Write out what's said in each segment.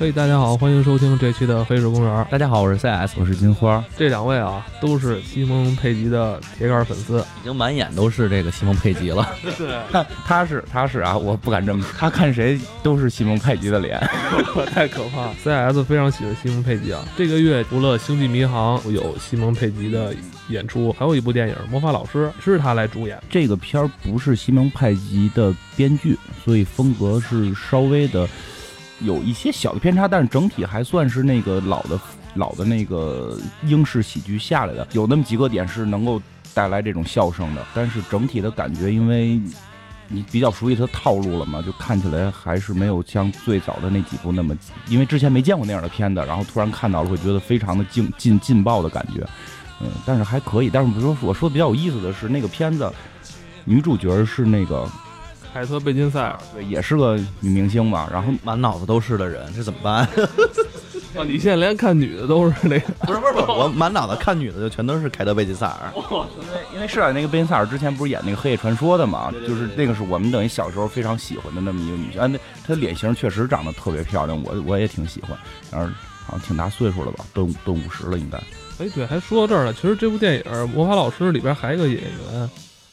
嘿，大家好，欢迎收听这期的《黑水公园》。大家好，我是 CS，我是金花，这两位啊，都是西蒙佩吉的铁杆粉丝。已经满眼都是这个西蒙佩吉了。对，他他是他是啊，我不敢这么说，他看谁都是西蒙佩吉的脸。太可怕。CS 非常喜欢西蒙佩吉啊。这个月除了《星际迷航》有西蒙佩吉的演出，还有一部电影《魔法老师》是他来主演。这个片儿不是西蒙佩吉的编剧，所以风格是稍微的有一些小的偏差，但是整体还算是那个老的老的那个英式喜剧下来的，有那么几个点是能够带来这种笑声的，但是整体的感觉，因为你比较熟悉它套路了嘛，就看起来还是没有像最早的那几部那么，因为之前没见过那样的片子，然后突然看到了，会觉得非常的劲劲劲爆的感觉。嗯，但是还可以。但是比如说我说的比较有意思的是，那个片子女主角是那个凯特·贝金赛尔对，也是个女明星嘛。然后满脑子都是的人，这怎么办？啊，你现在连看女的都是那个，不是不是不是，我满脑子看女的就全都是凯特·贝金赛尔。因为是啊，那个贝金赛尔之前不是演那个《黑夜传说》的嘛，就是那个是我们等于小时候非常喜欢的那么一个女星。啊，那她脸型确实长得特别漂亮，我我也挺喜欢。然后好像挺大岁数了吧，奔奔五十了应该。哎，对，还说到这儿了。其实这部电影《魔法老师》里边还有一个演员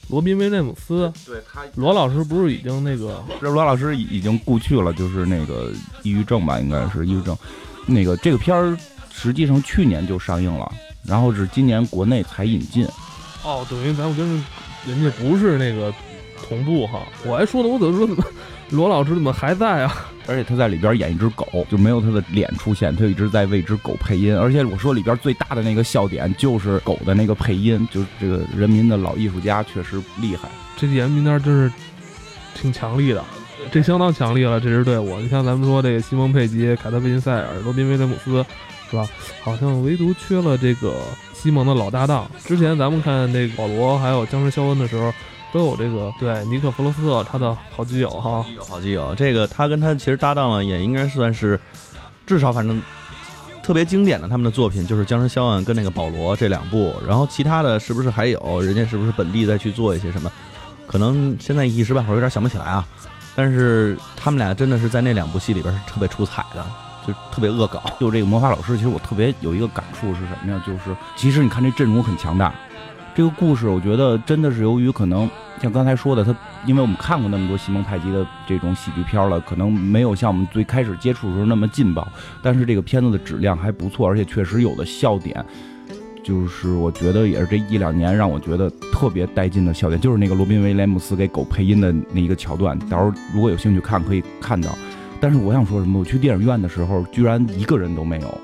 罗宾·威廉姆斯。对他，罗老师不是已经那个这罗老师已已经故去了，就是那个抑郁症吧，应该是抑郁症。那个这个片儿实际上去年就上映了，然后是今年国内才引进。哦，等于咱们跟人家不是那个同步哈。我还说呢，我怎么说怎么罗老师怎么还在啊？而且他在里边演一只狗，就没有他的脸出现，他就一直在为只狗配音。而且我说里边最大的那个笑点就是狗的那个配音，就是这个人民的老艺术家确实厉害。这演员名单真是挺强力的，这相当强力了。这支队伍，你像咱们说这个西蒙佩吉、凯特·贝金塞尔、罗宾·威廉姆斯，是吧？好像唯独缺了这个西蒙的老搭档。之前咱们看那个保罗还有僵尸肖恩的时候。都有这个对尼克弗罗斯特他的好基友哈，好基友，这个他跟他其实搭档了，也应该算是至少反正特别经典的他们的作品就是《僵尸肖恩》跟那个保罗这两部，然后其他的是不是还有人家是不是本地再去做一些什么？可能现在一时半会儿有点想不起来啊。但是他们俩真的是在那两部戏里边是特别出彩的，就特别恶搞。就这个魔法老师，其实我特别有一个感触是什么呀？就是其实你看这阵容很强大。这个故事，我觉得真的是由于可能像刚才说的，他因为我们看过那么多西蒙派吉的这种喜剧片了，可能没有像我们最开始接触的时候那么劲爆。但是这个片子的质量还不错，而且确实有的笑点，就是我觉得也是这一两年让我觉得特别带劲的笑点，就是那个罗宾威廉姆斯给狗配音的那一个桥段。到时候如果有兴趣看，可以看到。但是我想说什么？我去电影院的时候，居然一个人都没有。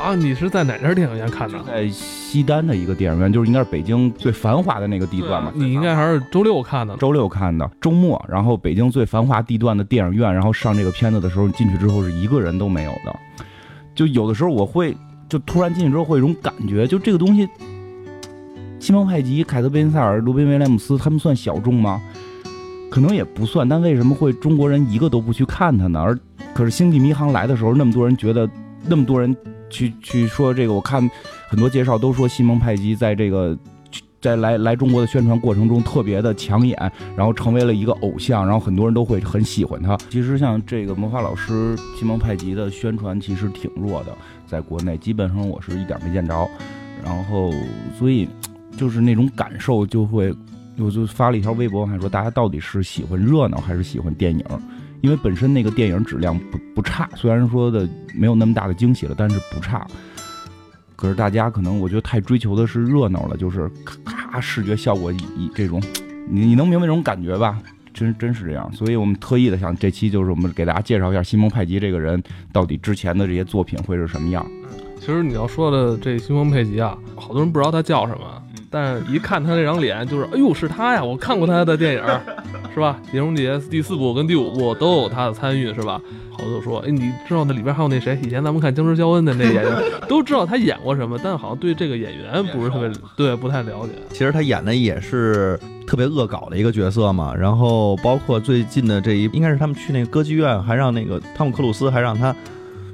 啊！你是在哪家电影院看的？在西单的一个电影院，就是应该是北京最繁华的那个地段嘛。你应该还是周六看的。周六看的，周末，然后北京最繁华地段的电影院，然后上这个片子的时候，进去之后是一个人都没有的。就有的时候我会，就突然进去之后会有一种感觉，就这个东西，西蒙派吉、凯特·贝金塞尔、罗宾·威廉姆斯，他们算小众吗？可能也不算，但为什么会中国人一个都不去看他呢？而可是《星际迷航》来的时候，那么多人觉得，那么多人。去去说这个，我看很多介绍都说西蒙派吉在这个在来来中国的宣传过程中特别的抢眼，然后成为了一个偶像，然后很多人都会很喜欢他。其实像这个魔法老师西蒙派吉的宣传其实挺弱的，在国内基本上我是一点没见着。然后所以就是那种感受就会，我就发了一条微博，还说大家到底是喜欢热闹还是喜欢电影？因为本身那个电影质量不不差，虽然说的没有那么大的惊喜了，但是不差。可是大家可能我觉得太追求的是热闹了，就是咔咔视觉效果以这种，你你能明白这种感觉吧？真真是这样。所以我们特意的想这期就是我们给大家介绍一下西蒙派吉这个人到底之前的这些作品会是什么样。其实你要说的这西蒙佩吉啊，好多人不知道他叫什么。但是一看他这张脸，就是哎呦是他呀，我看过他的电影儿，是吧？《碟中谍》第四部跟第五部都有他的参与，是吧？好多就说，哎，你知道那里边还有那谁？以前咱们看《僵尸肖恩》的那演员，都知道他演过什么，但好像对这个演员不是特别对，不太了解。其实他演的也是特别恶搞的一个角色嘛。然后包括最近的这一，应该是他们去那个歌剧院，还让那个汤姆克鲁斯还让他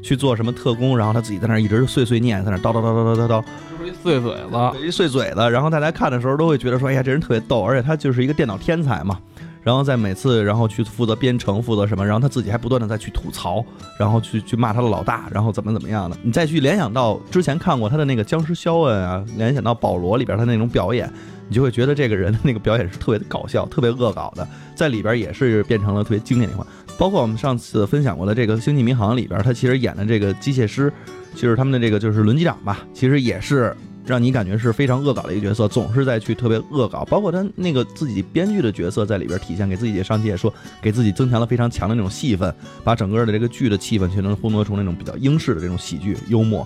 去做什么特工，然后他自己在那一直碎碎念，在那叨叨叨叨叨叨叨。就是一碎嘴子，一碎嘴子，然后大家看的时候都会觉得说，哎呀，这人特别逗，而且他就是一个电脑天才嘛。然后在每次，然后去负责编程，负责什么，然后他自己还不断的在去吐槽，然后去去骂他的老大，然后怎么怎么样的。你再去联想到之前看过他的那个僵尸肖恩啊，联想到保罗里边他那种表演，你就会觉得这个人的那个表演是特别的搞笑，特别恶搞的，在里边也是变成了特别经典的一款。包括我们上次分享过的这个《星际迷航》里边，他其实演的这个机械师，就是他们的这个就是轮机长吧，其实也是。让你感觉是非常恶搞的一个角色，总是在去特别恶搞，包括他那个自己编剧的角色在里边体现，给自己上期也说，给自己增强了非常强的那种戏份，把整个的这个剧的气氛全能烘托出那种比较英式的这种喜剧幽默，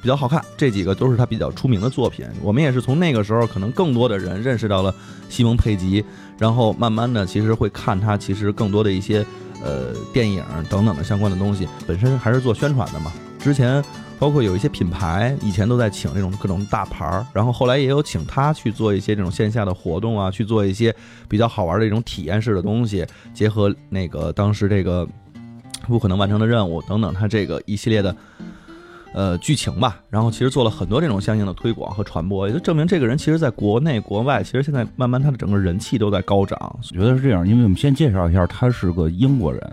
比较好看。这几个都是他比较出名的作品。我们也是从那个时候，可能更多的人认识到了西蒙佩吉，然后慢慢的其实会看他其实更多的一些呃电影等等的相关的东西，本身还是做宣传的嘛，之前。包括有一些品牌以前都在请这种各种大牌儿，然后后来也有请他去做一些这种线下的活动啊，去做一些比较好玩的一种体验式的东西，结合那个当时这个不可能完成的任务等等，他这个一系列的呃剧情吧，然后其实做了很多这种相应的推广和传播，也就证明这个人其实在国内国外，其实现在慢慢他的整个人气都在高涨。我觉得是这样，因为我们先介绍一下，他是个英国人。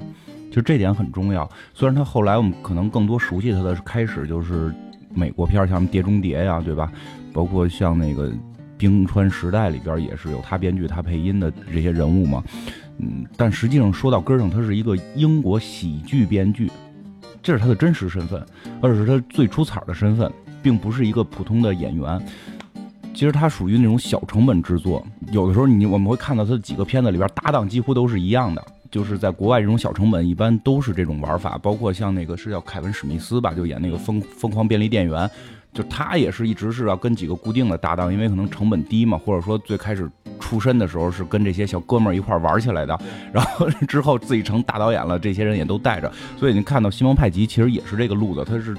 就这点很重要。虽然他后来我们可能更多熟悉他的开始就是美国片，像《碟中谍》呀，对吧？包括像那个《冰川时代》里边也是有他编剧、他配音的这些人物嘛。嗯，但实际上说到根上，他是一个英国喜剧编剧，这是他的真实身份，而是他最出彩的身份，并不是一个普通的演员。其实他属于那种小成本制作，有的时候你我们会看到他的几个片子里边搭档几乎都是一样的。就是在国外这种小成本一般都是这种玩法，包括像那个是叫凯文史密斯吧，就演那个疯疯狂便利店员，就他也是一直是要跟几个固定的搭档，因为可能成本低嘛，或者说最开始出身的时候是跟这些小哥们儿一块玩起来的，然后 之后自己成大导演了，这些人也都带着，所以你看到西蒙派吉其实也是这个路子，他是。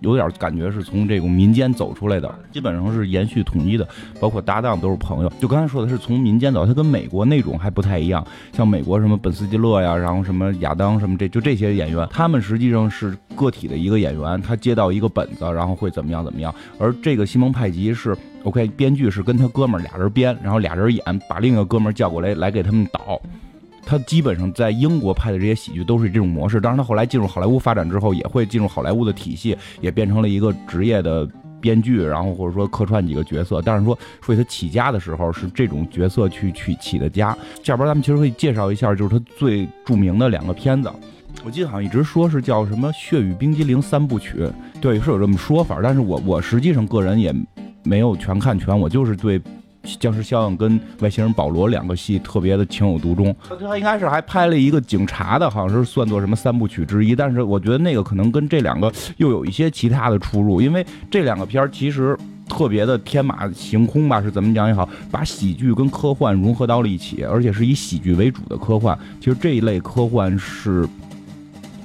有点感觉是从这种民间走出来的，基本上是延续统一的，包括搭档都是朋友。就刚才说的是从民间走，他跟美国那种还不太一样。像美国什么本斯基勒呀，然后什么亚当什么这就这些演员，他们实际上是个体的一个演员，他接到一个本子，然后会怎么样怎么样。而这个西蒙派吉是 OK，编剧是跟他哥们儿俩人编，然后俩人演，把另一个哥们儿叫过来来给他们导。他基本上在英国拍的这些喜剧都是这种模式，当然他后来进入好莱坞发展之后，也会进入好莱坞的体系，也变成了一个职业的编剧，然后或者说客串几个角色。但是说，所以他起家的时候是这种角色去去起的家。下边咱们其实可以介绍一下，就是他最著名的两个片子。我记得好像一直说是叫什么《血与冰激凌三部曲》，对，是有这么说法。但是我我实际上个人也没有全看全，我就是对。僵尸肖恩跟外星人保罗两个戏特别的情有独钟，他应该是还拍了一个警察的，好像是算作什么三部曲之一。但是我觉得那个可能跟这两个又有一些其他的出入，因为这两个片儿其实特别的天马行空吧，是怎么讲也好，把喜剧跟科幻融合到了一起，而且是以喜剧为主的科幻。其实这一类科幻是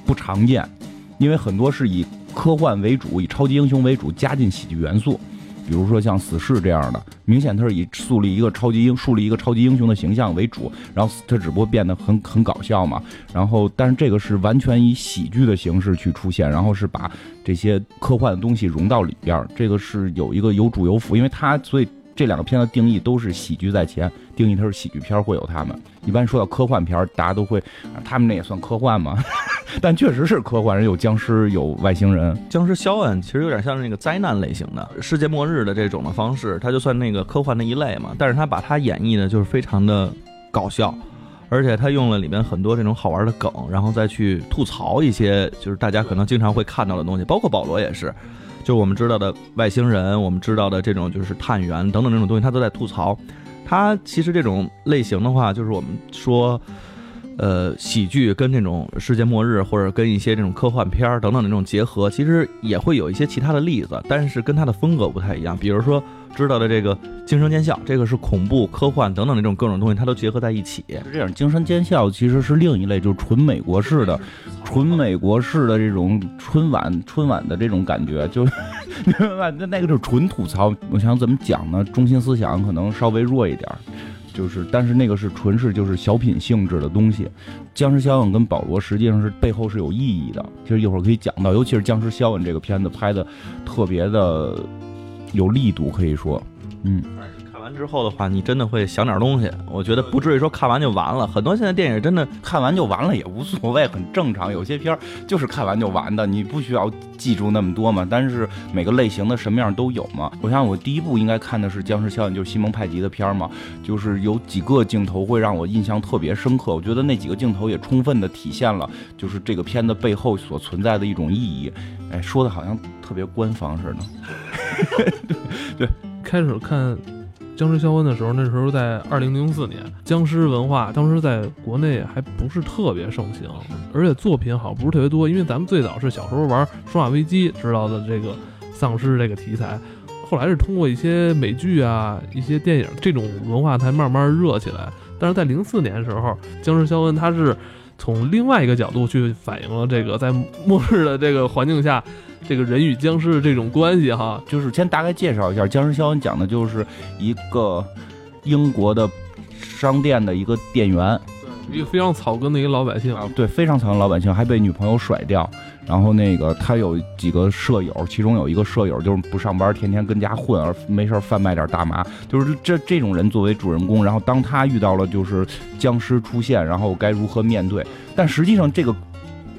不常见，因为很多是以科幻为主，以超级英雄为主，加进喜剧元素。比如说像死侍这样的，明显他是以树立一个超级英树立一个超级英雄的形象为主，然后他只不过变得很很搞笑嘛。然后，但是这个是完全以喜剧的形式去出现，然后是把这些科幻的东西融到里边儿这个是有一个有主有辅，因为他所以这两个片的定义都是喜剧在前，定义它是喜剧片会有他们。一般说到科幻片大家都会，啊他们那也算科幻吗？但确实是科幻人，有僵尸，有外星人。僵尸肖恩其实有点像那个灾难类型的世界末日的这种的方式，它就算那个科幻的一类嘛。但是他把它演绎的就是非常的搞笑，而且他用了里面很多这种好玩的梗，然后再去吐槽一些就是大家可能经常会看到的东西，包括保罗也是，就我们知道的外星人，我们知道的这种就是探员等等这种东西，他都在吐槽。他其实这种类型的话，就是我们说。呃喜剧跟这种世界末日或者跟一些这种科幻片儿等等的这种结合，其实也会有一些其他的例子，但是跟它的风格不太一样。比如说知道的这个《惊声尖笑》，这个是恐怖、科幻等等的这种各种东西，它都结合在一起。是这样，惊声尖笑其实是另一类，就是纯美国式的、纯美国式的这种春晚、春晚的这种感觉，就明白吧？那那个就是纯吐槽。我想怎么讲呢？中心思想可能稍微弱一点，就是但是那个是纯是就是小品性质的东西。僵尸肖恩跟保罗实际上是背后是有意义的，其实一会儿可以讲到，尤其是僵尸肖恩这个片子拍的特别的有力度，可以说，嗯。之后的话，你真的会想点东西。我觉得不至于说看完就完了。很多现在电影真的看完就完了也无所谓，很正常。有些片儿就是看完就完的，你不需要记住那么多嘛。但是每个类型的什么样都有嘛。我想我第一部应该看的是《僵尸效应》，就是西蒙派吉的片儿嘛，就是有几个镜头会让我印象特别深刻。我觉得那几个镜头也充分的体现了就是这个片子背后所存在的一种意义。哎，说的好像特别官方似的。对，开始看。僵尸肖恩的时候，那时候在二零零四年，僵尸文化当时在国内还不是特别盛行，而且作品好像不是特别多。因为咱们最早是小时候玩《生化危机》知道的这个丧尸这个题材，后来是通过一些美剧啊、一些电影，这种文化才慢慢热起来。但是在零四年的时候，僵尸肖恩它是从另外一个角度去反映了这个在末日的这个环境下。这个人与僵尸的这种关系哈，就是先大概介绍一下，《僵尸肖恩》讲的就是一个英国的商店的一个店员，对，一个非常草根的一个老百姓啊，对，非常草根老百姓，还被女朋友甩掉。然后那个他有几个舍友，其中有一个舍友就是不上班，天天跟家混，而没事贩卖点大麻，就是这这种人作为主人公。然后当他遇到了就是僵尸出现，然后该如何面对？但实际上这个。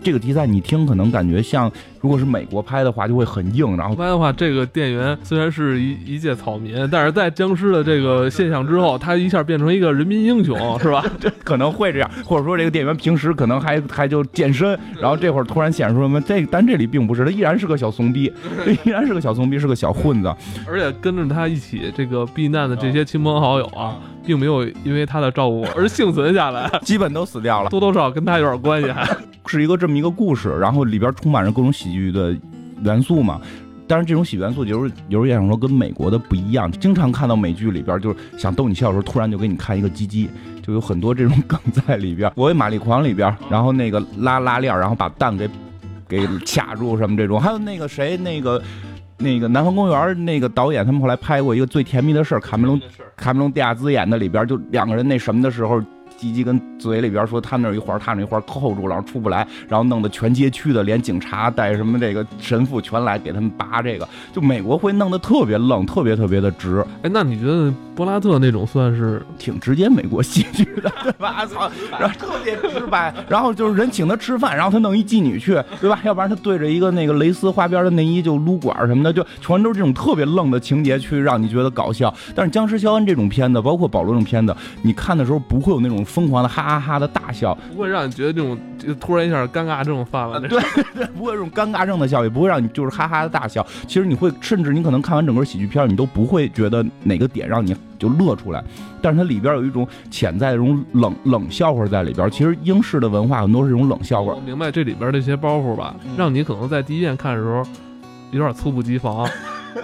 这个题材你听可能感觉像，如果是美国拍的话就会很硬，然后拍的话，这个店员虽然是一一介草民，但是在僵尸的这个现象之后，他一下变成一个人民英雄，是吧？这 可能会这样，或者说这个店员平时可能还还就健身，然后这会儿突然显示出什么？这但这里并不是，他依然是个小怂逼，依然是个小怂逼，是个小混子，而且跟着他一起这个避难的这些亲朋好友啊，并没有因为他的照顾而幸存下来，基本都死掉了，多多少少跟他有点关系，还是一个这么。一个故事，然后里边充满着各种喜剧的元素嘛。但是这种喜剧元素，就是有时候也想说跟美国的不一样。经常看到美剧里边，就是想逗你笑的时候，突然就给你看一个鸡鸡，就有很多这种梗在里边。我为玛丽狂里边，然后那个拉拉链，然后把蛋给给卡住什么这种。还有那个谁，那个 那个南方公园那个导演，他们后来拍过一个最甜蜜的事儿，卡梅隆卡梅隆迪亚兹演的里边，就两个人那什么的时候。鸡鸡跟嘴里边说他那儿一环，他那一环扣住了，然后出不来，然后弄得全街区的连警察带什么这个神父全来给他们拔这个，就美国会弄得特别愣，特别特别的直。哎，那你觉得柏拉特那种算是挺直接美国戏剧的，对吧？操，然后特别直白，然后就是人请他吃饭，然后他弄一妓女去，对吧？要不然他对着一个那个蕾丝花边的内衣就撸管什么的，就全都是这种特别愣的情节去让你觉得搞笑。但是僵尸肖恩这种片子，包括保罗这种片子，你看的时候不会有那种。疯狂的哈哈哈的大笑，不会让你觉得这种就突然一下尴尬症犯了。对，不会这种尴尬症的笑，也不会让你就是哈哈的大笑。其实你会，甚至你可能看完整个喜剧片，你都不会觉得哪个点让你就乐出来。但是它里边有一种潜在的这种冷冷笑话在里边。其实英式的文化很多是这种冷笑话。我明白这里边这些包袱吧，让你可能在第一遍看的时候有点猝不及防。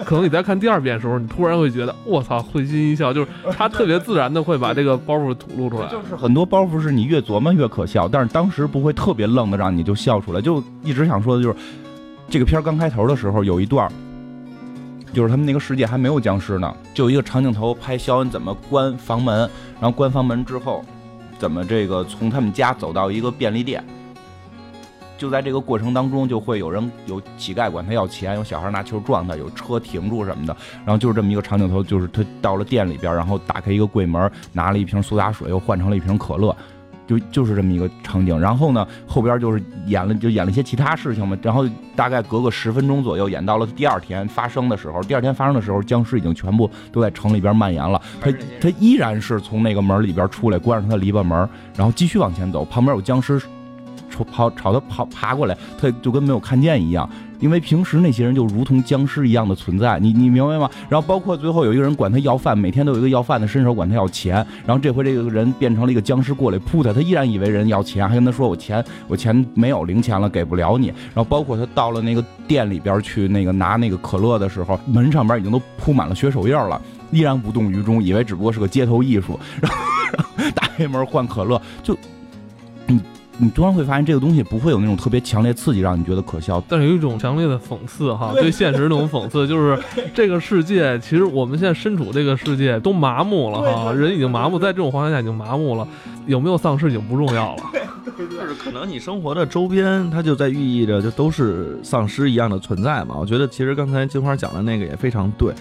可能你在看第二遍的时候，你突然会觉得我操，会心一笑，就是他特别自然的会把这个包袱吐露出来。就是很多包袱是你越琢磨越可笑，但是当时不会特别愣的让你就笑出来。就一直想说的就是，这个片儿刚开头的时候有一段，就是他们那个世界还没有僵尸呢，就一个长镜头拍肖恩怎么关房门，然后关房门之后，怎么这个从他们家走到一个便利店。就在这个过程当中，就会有人有乞丐管他要钱，有小孩拿球撞他，有车停住什么的。然后就是这么一个长镜头，就是他到了店里边，然后打开一个柜门，拿了一瓶苏打水，又换成了一瓶可乐，就就是这么一个场景。然后呢，后边就是演了，就演了一些其他事情嘛。然后大概隔个十分钟左右，演到了第二天发生的时候。第二天发生的时候，僵尸已经全部都在城里边蔓延了。他他依然是从那个门里边出来，关上他的篱笆门，然后继续往前走。旁边有僵尸。朝跑朝他跑爬过来，他就跟没有看见一样。因为平时那些人就如同僵尸一样的存在，你你明白吗？然后包括最后有一个人管他要饭，每天都有一个要饭的伸手管他要钱。然后这回这个人变成了一个僵尸过来扑他，他依然以为人要钱，还跟他说我钱我钱没有零钱了，给不了你。然后包括他到了那个店里边去那个拿那个可乐的时候，门上边已经都铺满了血手印了，依然无动于衷，以为只不过是个街头艺术。然后打开门换可乐，就你你突然会发现这个东西不会有那种特别强烈刺激，让你觉得可笑。但是有一种强烈的讽刺哈，对现实那种讽刺，就是这个世界其实我们现在身处这个世界都麻木了哈，人已经麻木，在这种环境下已经麻木了，有没有丧尸已经不重要了。就是可能你生活的周边，它就在寓意着就都是丧尸一样的存在嘛。我觉得其实刚才金花讲的那个也非常对，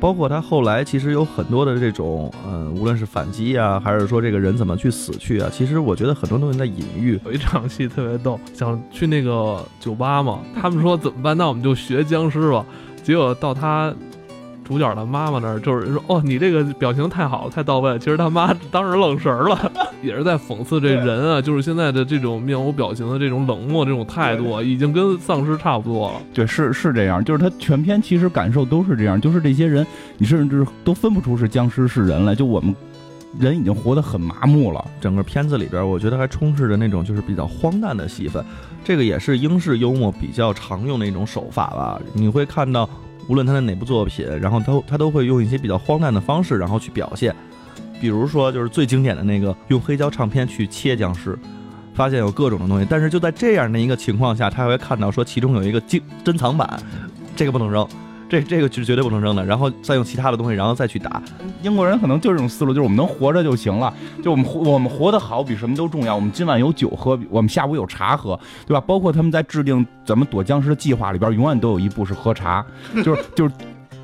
包括他后来其实有很多的这种，嗯，无论是反击啊，还是说这个人怎么去死去啊，其实我觉得很多东西在隐喻。有一场戏特别逗，想去那个酒吧嘛，他们说怎么办？那我们就学僵尸吧。结果到他主角的妈妈那儿，就是说哦，你这个表情太好了，太到位了。其实他妈当时愣神儿了，也是在讽刺这人啊，就是现在的这种面无表情的这种冷漠这种态度啊，已经跟丧尸差不多了。对，是是这样，就是他全篇其实感受都是这样，就是这些人，你甚至都分不出是僵尸是人来，就我们人已经活得很麻木了。整个片子里边，我觉得还充斥着那种就是比较荒诞的戏份，这个也是英式幽默比较常用的一种手法吧。你会看到，无论他的哪部作品，然后都他都会用一些比较荒诞的方式，然后去表现。比如说，就是最经典的那个用黑胶唱片去切僵尸，发现有各种的东西。但是就在这样的一个情况下，他还会看到说其中有一个珍珍藏版，这个不能扔，这这个是绝对不能扔的。然后再用其他的东西，然后再去打。英国人可能就是这种思路，就是我们能活着就行了，就我们活我们活得好比什么都重要。我们今晚有酒喝，我们下午有茶喝，对吧？包括他们在制定怎么躲僵尸的计划里边，永远都有一步是喝茶，就是就是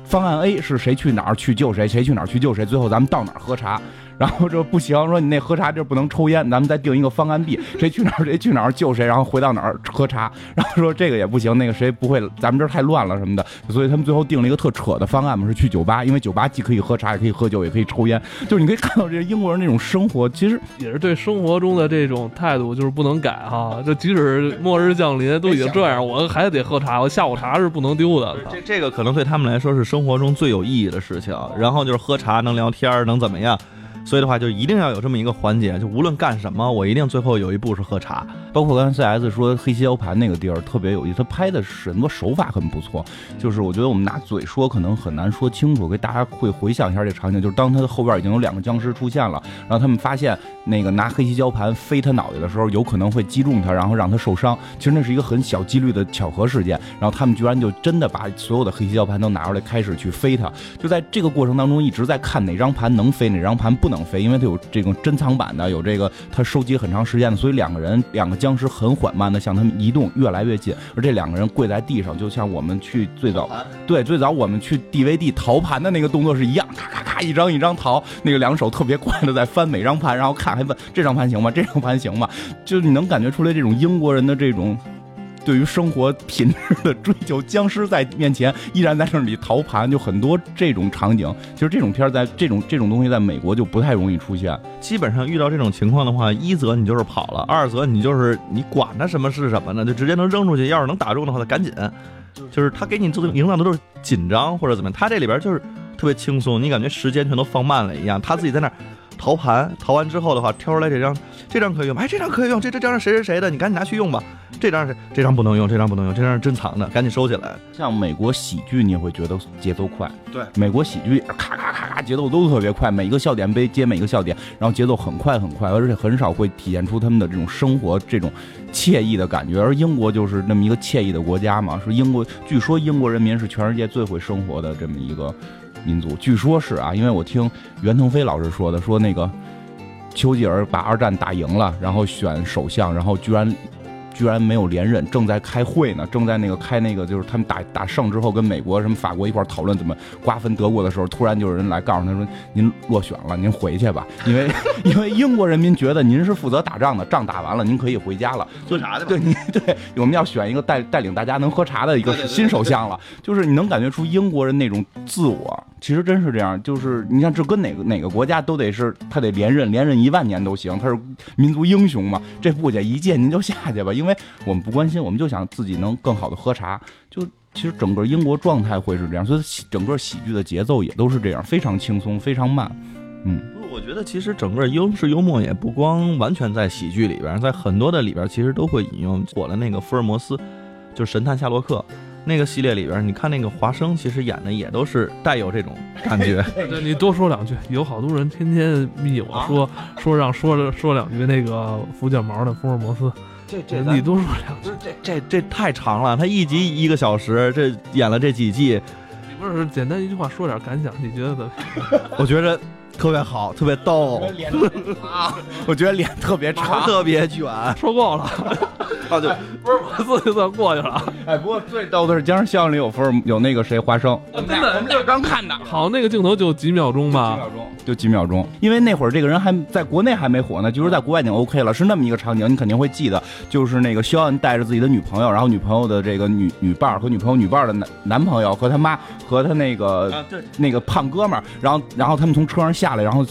方案 A 是谁去哪儿去救谁，谁去哪儿去救谁，最后咱们到哪儿喝茶。然后说不行，说你那喝茶地儿不能抽烟，咱们再定一个方案 B，谁去哪儿谁去哪儿救谁，然后回到哪儿喝茶。然后说这个也不行，那个谁不会，咱们这儿太乱了什么的，所以他们最后定了一个特扯的方案嘛，是去酒吧，因为酒吧既可以喝茶，也可以喝酒，也可以抽烟。就是你可以看到这英国人那种生活，其实也是对生活中的这种态度，就是不能改哈。就即使末日降临都已经这样，我还得喝茶，我下午茶是不能丢的。这这个可能对他们来说是生活中最有意义的事情。然后就是喝茶能聊天，能怎么样？所以的话，就一定要有这么一个环节，就无论干什么，我一定最后有一步是喝茶。包括刚才 CS 说黑西腰盘那个地儿特别有意思，他拍的是很多手法很不错。就是我觉得我们拿嘴说可能很难说清楚，给大家会回想一下这场景。就是当他的后边已经有两个僵尸出现了，然后他们发现那个拿黑西胶盘飞他脑袋的时候，有可能会击中他，然后让他受伤。其实那是一个很小几率的巧合事件。然后他们居然就真的把所有的黑西胶盘都拿出来，开始去飞它。就在这个过程当中，一直在看哪张盘能飞，哪张盘不能飞，因为它有这种珍藏版的，有这个他收集很长时间的，所以两个人两个僵尸很缓慢的向他们移动，越来越近。而这两个人跪在地上，就像我们去最早对最早我们去 DVD 淘盘的那个动作是一样，咔咔咔一张一张淘，那个两手特别快的在翻每张盘，然后看还问这张盘行吗？这张盘行吗？就你能感觉出来这种英国人的这种。对于生活品质的追求，僵尸在面前依然在那里逃盘，就很多这种场景。其实这种片儿在这种这种东西在美国就不太容易出现。基本上遇到这种情况的话，一则你就是跑了，二则你就是你管他什么是什么呢，就直接能扔出去。要是能打中的话，他赶紧。就是他给你这营造的都是紧张或者怎么样，他这里边就是特别轻松，你感觉时间全都放慢了一样。他自己在那儿淘盘，淘完之后的话，挑出来这张，这张可以用，哎，这张可以用，这这张是谁谁谁的，你赶紧拿去用吧。这张是这张不能用，这张不能用，这张是珍藏的，赶紧收起来。像美国喜剧，你会觉得节奏快。对，美国喜剧咔咔咔咔，节奏都特别快，每一个笑点被接每一个笑点，然后节奏很快很快，而且很少会体现出他们的这种生活这种惬意的感觉。而英国就是那么一个惬意的国家嘛，是英国，据说英国人民是全世界最会生活的这么一个民族，据说是啊，因为我听袁腾飞老师说的，说那个丘吉尔把二战打赢了，然后选首相，然后居然。居然没有连任，正在开会呢，正在那个开那个就是他们打打胜之后跟美国什么法国一块儿讨论怎么瓜分德国的时候，突然就有人来告诉他说您落选了，您回去吧，因 为因为英国人民觉得您是负责打仗的，仗打完了您可以回家了。喝茶的对，你对，我们要选一个带带领大家能喝茶的一个新首相了。就是你能感觉出英国人那种自我，其实真是这样。就是你像这跟哪个哪个国家都得是他得连任，连任一万年都行，他是民族英雄嘛。这不介一届您就下去吧，因为我们不关心，我们就想自己能更好的喝茶。就其实整个英国状态会是这样，所以整个喜剧的节奏也都是这样，非常轻松，非常慢。嗯，我觉得其实整个英式幽默也不光完全在喜剧里边，在很多的里边其实都会引用火的那个福尔摩斯，就是神探夏洛克那个系列里边，你看那个华生其实演的也都是带有这种感觉。对你多说两句，有好多人天天密我说、说让说说两句那个福建毛的福尔摩斯，这你多说两句。这这这太长了，他一集一个小时，这演了这几季，你不是简单一句话说点感想，你觉得怎么样？我觉得特别好，特别逗，脸啊，我觉得脸特别长。特别卷。说够了，啊，对，福尔摩斯就算过去了。哎，不过最逗的是《僵尸效应》里有福尔有那个谁花生，真的，我们俩刚看的。好，那个镜头就几秒钟吧几吧。秒钟，就几秒钟，因为那会儿这个人还在国内还没火呢，就是在国外已经 OK 了，是那么一个场景，你肯定会记得，就是那个肖恩带着自己的女朋友，然后女朋友的这个女女伴儿和女朋友女伴儿的男男朋友和他妈和他那个、对，那个胖哥们儿，然后然后他们从车上下来，然后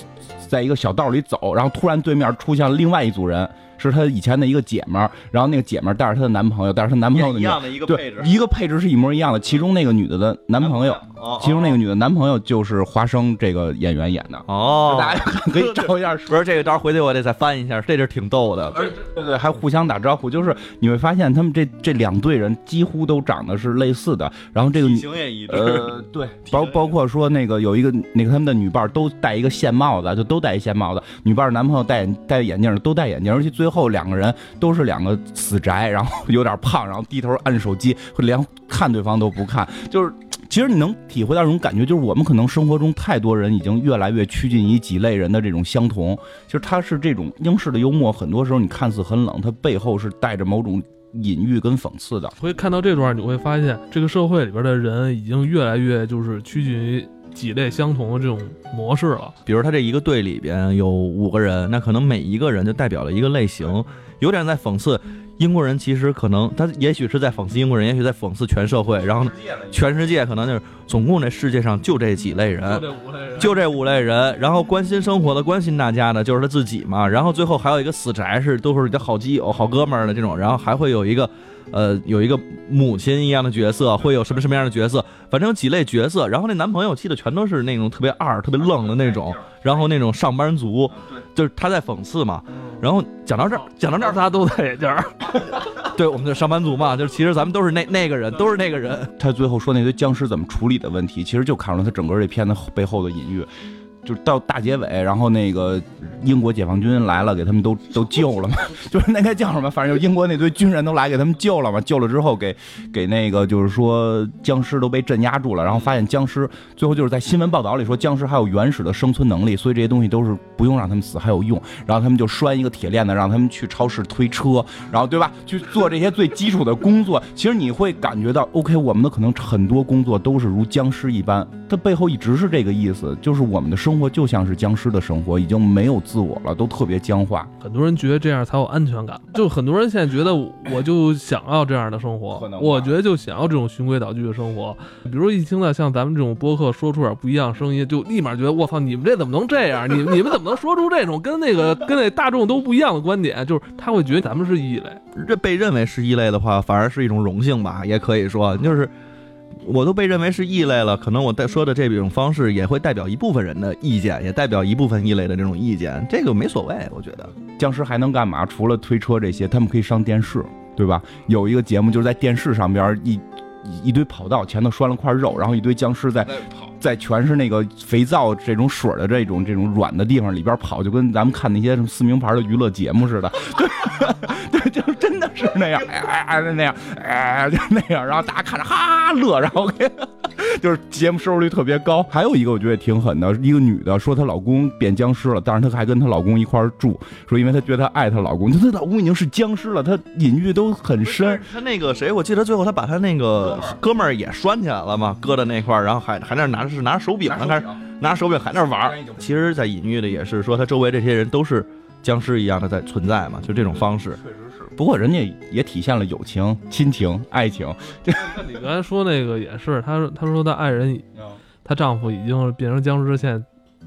在一个小道里走，然后突然对面出现了另外一组人，是她以前的一个姐们儿，然后那个姐们儿带着她的男朋友，带着她男朋友的女一样的一个对配置，一个配置是一模一样的，其中那个女的的男朋友，哦其中那个女的男朋友就是华生这个演员演的。哦，大家看可以照一下说。不是这个，到时候回去我得再翻一下，这是挺逗的。对对，还互相打招呼，就是你会发现他们这这两队人几乎都长得是类似的，然后这个女型也一致。呃，对，包包括说那个有一个那个他们的女伴都戴一个线帽子，就都戴一线帽子，女伴男朋友戴戴眼镜都戴眼镜，而且最后两个人都是两个死宅，然后有点胖，然后低头按手机，连看对方都不看，就是。其实你能体会到这种感觉，就是我们可能生活中太多人已经越来越趋近于几类人的这种相同。其实他是这种英式的幽默，很多时候你看似很冷，它背后是带着某种隐喻跟讽刺的。所以看到这段，你会发现这个社会里边的人已经越来越就是趋近于几类相同的这种模式了。比如他这一个队里边有五个人，那可能每一个人就代表了一个类型，有点在讽刺英国人。其实可能他也许是在讽刺英国人，也许在讽刺全社会。然后呢，全世界可能就是总共这世界上就这几类人，就这五类人。然后关心生活的、关心大家的，就是他自己嘛。然后最后还有一个死宅，是都是你的好基友、好哥们儿的这种。然后还会有一个。呃，有一个母亲一样的角色，会有什么什么样的角色？反正有几类角色。然后那男朋友记得全都是那种特别二、特别愣的那种，然后那种上班族，就是他在讽刺嘛。然后讲到这儿，讲到这儿，大家都在这儿。对我们的上班族嘛，就是其实咱们都是那那个人，都是那个人。他最后说那堆僵尸怎么处理的问题，其实就看出了他整个这片子背后的隐喻。就到大结尾，然后那个英国解放军来了，给他们都都救了嘛，就是那该叫什么，反正就英国那堆军人都来给他们救了嘛，救了之后给给那个就是说僵尸都被镇压住了，然后发现僵尸最后就是在新闻报道里说僵尸还有原始的生存能力，所以这些东西都是不用让他们死还有用，然后他们就拴一个铁链子让他们去超市推车，然后对吧，去做这些最基础的工作。其实你会感觉到，OK，我们的可能很多工作都是如僵尸一般，它背后一直是这个意思，就是我们的生活就像是僵尸的生活，已经没有自我了，都特别僵化。很多人觉得这样才有安全感，就很多人现在觉得我就想要这样的生活可能，我觉得就想要这种循规蹈矩的生活。比如一听到像咱们这种播客说出点不一样声音，就立马觉得我操，你们这怎么能这样？你你们怎么能说出这种跟那个 跟那大众都不一样的观点？就是他会觉得咱们是异类。这被认为是异类的话，反而是一种荣幸吧，也可以说，就是我都被认为是异类了，可能我在说的这种方式也会代表一部分人的意见，也代表一部分异类的这种意见，这个没所谓，我觉得。僵尸还能干嘛？除了推车这些，他们可以上电视，对吧？有一个节目就是在电视上边一一一堆跑道，前头拴了块肉，然后一堆僵尸在在全是那个肥皂这种水的这种这种软的地方里边跑，就跟咱们看那些什么四名牌的娱乐节目似的，对，对，就是真的是那样，哎哎哎那样，哎就那样，然后大家看着哈乐，然后给就是节目收视率特别高。还有一个我觉得挺狠的，一个女的说她老公变僵尸了，但是她还跟她老公一块住，说因为她觉得她爱她老公，就她老公已经是僵尸了，她隐喻都很深。她那个谁，我记得最后她把她那个哥们儿也拴起来了嘛，搁在那块儿，然后还还那拿着是拿手柄呢，还是拿手柄还那玩儿。其实，在隐喻的也是说他周围这些人都是僵尸一样的在存在嘛，就这种方式。确实是，不过人家也体现了友情、亲情、爱情。这你刚才说那个也是，她说她说她爱人，她丈夫已经变成僵尸，现在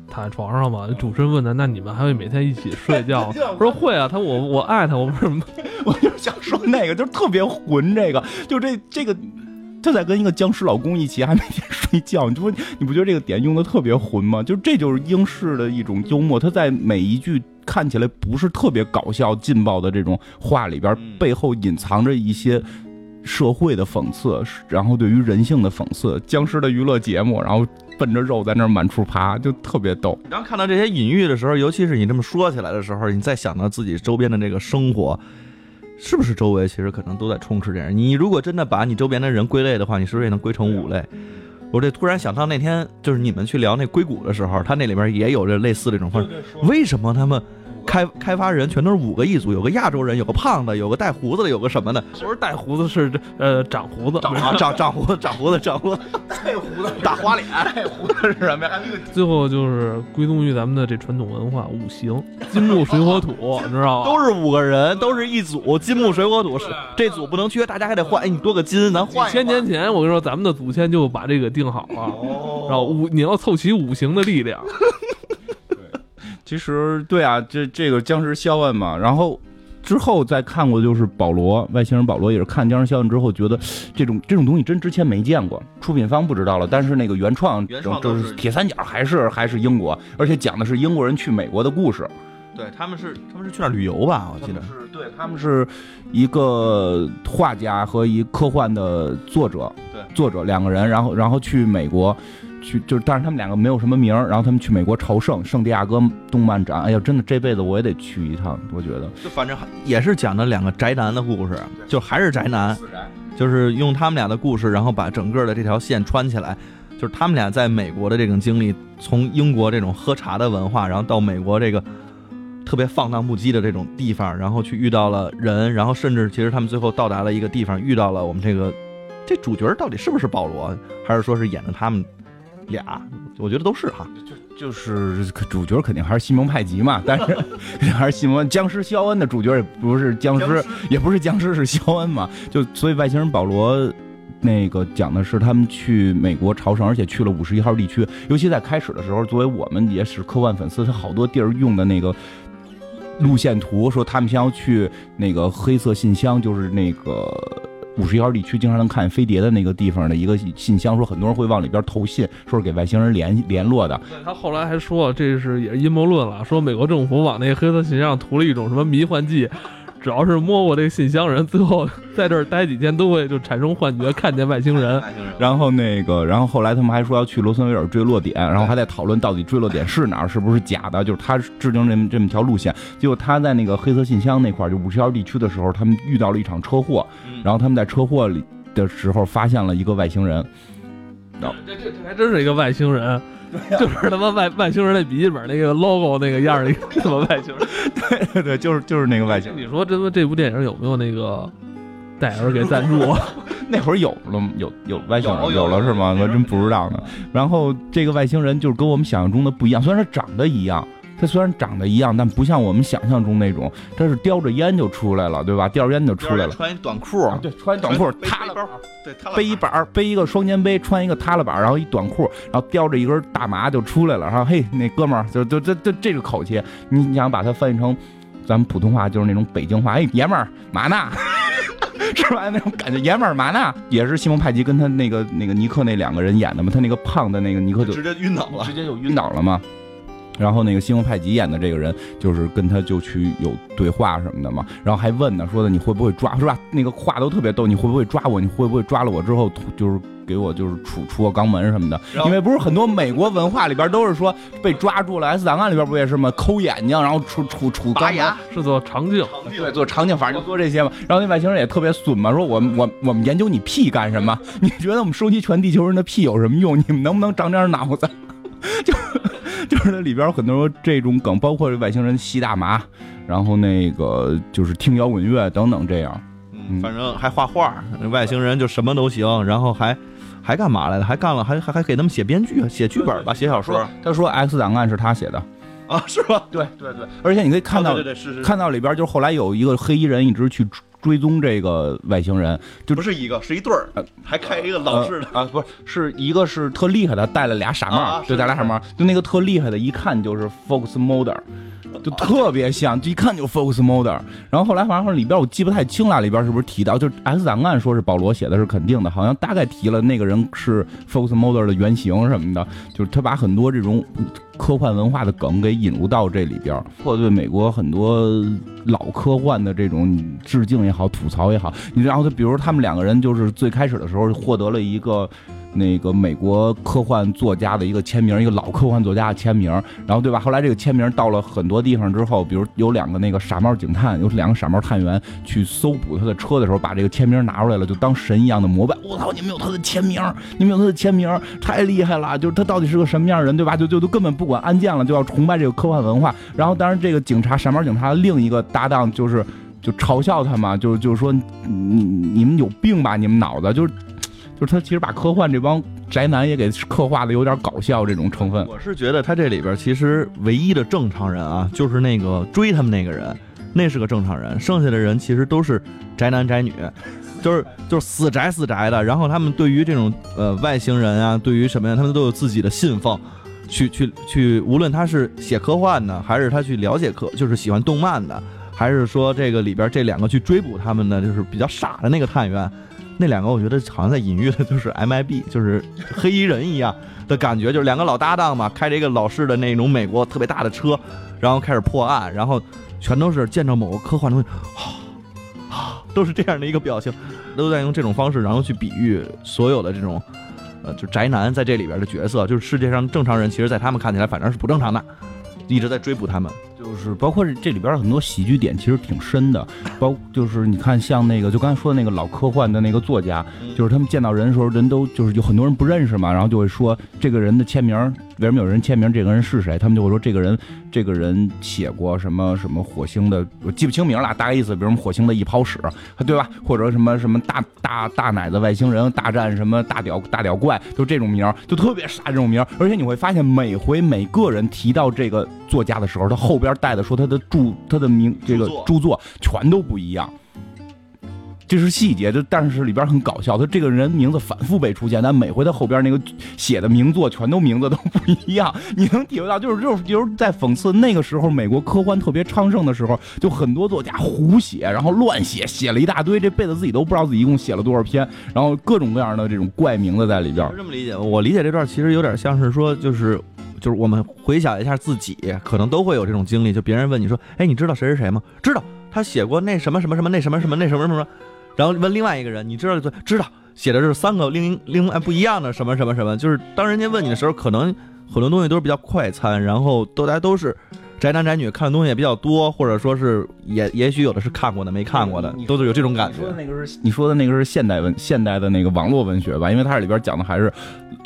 躺在床上嘛。主持人问他，那你们还会每天一起睡觉？她说会啊，他我我爱他，我为什么？我就是想说那个，就是特别混，这个就这这个，她在跟一个僵尸老公一起，还每天睡觉，你说你不觉得这个点用的特别混吗？就这就是英式的一种幽默，他在每一句看起来不是特别搞笑、劲爆的这种话里边，背后隐藏着一些社会的讽刺，然后对于人性的讽刺，僵尸的娱乐节目，然后奔着肉在那儿满处爬，就特别逗。然后看到这些隐喻的时候，尤其是你这么说起来的时候，你再想到自己周边的这个生活。是不是周围其实可能都在充斥这样？你如果真的把你周边的人归类的话，你是不是也能归成五类？我这突然想到那天就是你们去聊那硅谷的时候，他那里边也有这类似这种方式。为什么他们开开发人全都是五个一组？有个亚洲人，有个胖子，有个带胡子的，有个什么的？不是带胡子，是呃长胡子，长长长胡子，长胡子，长胡子，带胡子，大花脸，带胡子是什么呀？最后就是归宗于咱们的这传统文化五行：金木水火土，你知道吗？都是五个人，都是一组，金木水火土，这组不能缺，大家还得换。哎，你多个金，咱换。千年前，我跟你说，咱们的祖先就把这个定好了，然后五你要凑齐五行的力量。其实对啊，这这个僵尸肖恩嘛，然后之后再看过就是保罗外星人保罗，也是看僵尸肖恩之后觉得这种这种东西真之前没见过，出品方不知道了，但是那个原创原创就是铁三角还是还是英国，而且讲的是英国人去美国的故事。对他们是他们是去那儿旅游吧？我记得是对他们是一个画家和一科幻的作者，对作者两个人，然后然后去美国。去就是，但是他们两个没有什么名儿，然后他们去美国朝圣，圣地亚哥动漫展。哎呀，真的这辈子我也得去一趟，我觉得。就反正也是讲的两个宅男的故事，就还是宅男，就是用他们俩的故事，然后把整个的这条线穿起来，就是他们俩在美国的这种经历，从英国这种喝茶的文化，然后到美国这个特别放荡不羁的这种地方，然后去遇到了人，然后甚至其实他们最后到达了一个地方，遇到了我们这个这主角到底是不是保罗，还是说是演的他们？俩，我觉得都是哈，就就是主角肯定还是西蒙派吉嘛，但是 还是西蒙僵尸肖恩的主角也不是僵尸，也不是僵尸是肖恩嘛，就所以外星人保罗那个讲的是他们去美国朝圣，而且去了五十一号地区，尤其在开始的时候，作为我们也是科幻粉丝，他好多地儿用的那个路线图，说他们先要去那个黑色信箱，就是那个。五十一号地区经常能看飞碟的那个地方的一个信箱，说很多人会往里边投信，说是给外星人联联络的。他后来还说，这是也是阴谋论了，说美国政府往那个黑色信箱涂了一种什么迷幻剂。只要是摸过这个信箱人，最后在这儿待几天都会就产生幻觉，看见外星人。然后那个，然后后来他们还说要去罗森维尔坠落点，然后还在讨论到底坠落点是哪儿，是不是假的？就是他制定这么这么条路线。结果他在那个黑色信箱那块儿，就五十号地区的时候，他们遇到了一场车祸。然后他们在车祸里的时候发现了一个外星人。这这这还真是一个外星人。就是他妈外外星人那笔记本那个 logo 那个样儿的他妈外星人，对对对，就是就是那个外星人。你说这这部电影有没有那个戴尔给赞助？那会儿有了有有外星人有了是吗？我真不知道呢。然后这个外星人就是跟我们想象中的不一样，虽然他长得一样。他虽然长得一样，但不像我们想象中那种，他是叼着烟就出来了，对吧？叼着烟就出来了。穿一短裤，对，穿一短裤，塌了包，对，背一板背一个双肩背，穿一个塌了板然后一短裤，然后叼着一根大麻就出来了。然后嘿，那哥们儿就就这这这个口气，你你想把它翻译成咱们普通话，就是那种北京话，哎，爷们儿嘛呢？是吧？那种感觉，爷们儿嘛呢？也是西蒙派吉跟他那个那个尼克那两个人演的嘛？他那个胖的那个尼克就直接晕倒了，直接就晕倒了嘛。然后那个西蒙派吉演的这个人，就是跟他就去有对话什么的嘛，然后还问呢，说的你会不会抓，是吧？那个话都特别逗，你会不会抓我？你会不会抓了我之后，就是给我就是杵杵我肛门什么的？因为不是很多美国文化里边都是说被抓住了，S 档案里边不也是吗？抠眼睛，然后杵杵杵肛牙，是做肠镜，对，做肠镜，反正就做这些嘛。然后那外星人也特别损嘛，说我们我我们研究你屁干什么？你觉得我们收集全地球人的屁有什么用？你们能不能长点脑子？就 就是它里边有很多这种梗，包括外星人吸大麻，然后那个就是听摇滚乐等等这样。嗯，反正还画画，外星人就什么都行，然后还还干嘛来了？还干了，还还还给他们写编剧、写剧本吧，写小说他说 X 档案是他写的，啊，是吧？对对对，而且你可以看到、哦对对对，是是，看到里边就是后来有一个黑衣人一直去追踪这个外星人，就不是一个，是一对儿呃，还开一个老式的。呃啊，不是，是一个是特厉害的，带了俩傻帽，对，戴俩傻帽，就那个特厉害的，一看就是 Fox Mulder，就特别像，就一看就 Fox Mulder。然后后来反正里边我记不太清了，里边是不是提到，就是 X 档案说是保罗写的是肯定的，好像大概提了那个人是 Fox Mulder 的原型什么的，就是他把很多这种科幻文化的梗给引入到这里边，或对美国很多老科幻的这种致敬也好，吐槽也好，你然后就比如他们两个人就是最开始的时候获得了一个。那个美国科幻作家的一个签名，一个老科幻作家的签名，然后对吧？后来这个签名到了很多地方之后，比如有两个那个傻帽警探，有两个傻帽探员去搜捕他的车的时候，把这个签名拿出来了，就当神一样的膜拜。我操，你们有他的签名，你们有他的签名，太厉害了！就是他到底是个什么样的人，对吧？就就就根本不管案件了，就要崇拜这个科幻文化。然后当然这个警察傻帽警察的另一个搭档就是。就嘲笑他嘛，就就是说你你们有病吧，你们脑子就是就是他其实把科幻这帮宅男也给刻画的有点搞笑这种成分。我是觉得他这里边其实唯一的正常人啊，就是那个追他们那个人，那是个正常人，剩下的人其实都是宅男宅女，就是就是死宅死宅的。然后他们对于这种呃外星人啊，对于什么呀，他们都有自己的信奉。去去去，无论他是写科幻的，还是他去了解科，就是喜欢动漫的，还是说这个里边这两个去追捕他们的，就是比较傻的那个探员，那两个我觉得好像在隐喻的就是 MIB，就是黑衣人一样的感觉，就是两个老搭档嘛，开着一个老式的那种美国特别大的车，然后开始破案，然后全都是见着某个科幻东西，啊啊，都是这样的一个表情，都在用这种方式，然后去比喻所有的这种。呃，就宅男在这里边的角色，就是世界上正常人，其实在他们看起来反正是不正常的，一直在追捕他们。就是包括这里边很多喜剧点其实挺深的，包就是你看像那个就刚才说的那个老科幻的那个作家，就是他们见到人的时候，人都就是有很多人不认识嘛，然后就会说这个人的签名，为什么有人签名？这个人是谁？他们就会说这个人这个人写过什么什么火星的，我记不清名了，大概意思，比如什么火星的一泡屎，对吧？或者什么什么大大大奶子外星人大战什么大屌大屌怪，就这种名，就特别傻这种名，而且你会发现每回每个人提到这个作家的时候，他后边带的说他的著他的名这个著作全都不一样。这是细节，就但是里边很搞笑。他这个人名字反复被出现，但每回他后边那个写的名作全都名字都不一样。你能体会到，就是就是就是在讽刺那个时候美国科幻特别昌盛的时候，就很多作家胡写，然后乱写，写了一大堆，这辈子自己都不知道自己一共写了多少篇，然后各种各样的这种怪名字在里边是。这么理解，我理解这段其实有点像是说，就是就是我们回想一下自己，可能都会有这种经历，就别人问你说，哎，你知道谁是谁吗？知道，他写过那什么什么什么那什么什么那什么什么，然后问另外一个人，你知道知道，写的是三个另另外不一样的什么什么什么，就是当人家问你的时候，可能很多东西都是比较快餐，然后都大家都是。宅男宅女看的东西也比较多，或者说是也也许有的是看过的没看过的，都是有这种感觉你说。的那个是你说的那个是现代文现代的那个网络文学吧？因为它里边讲的还是，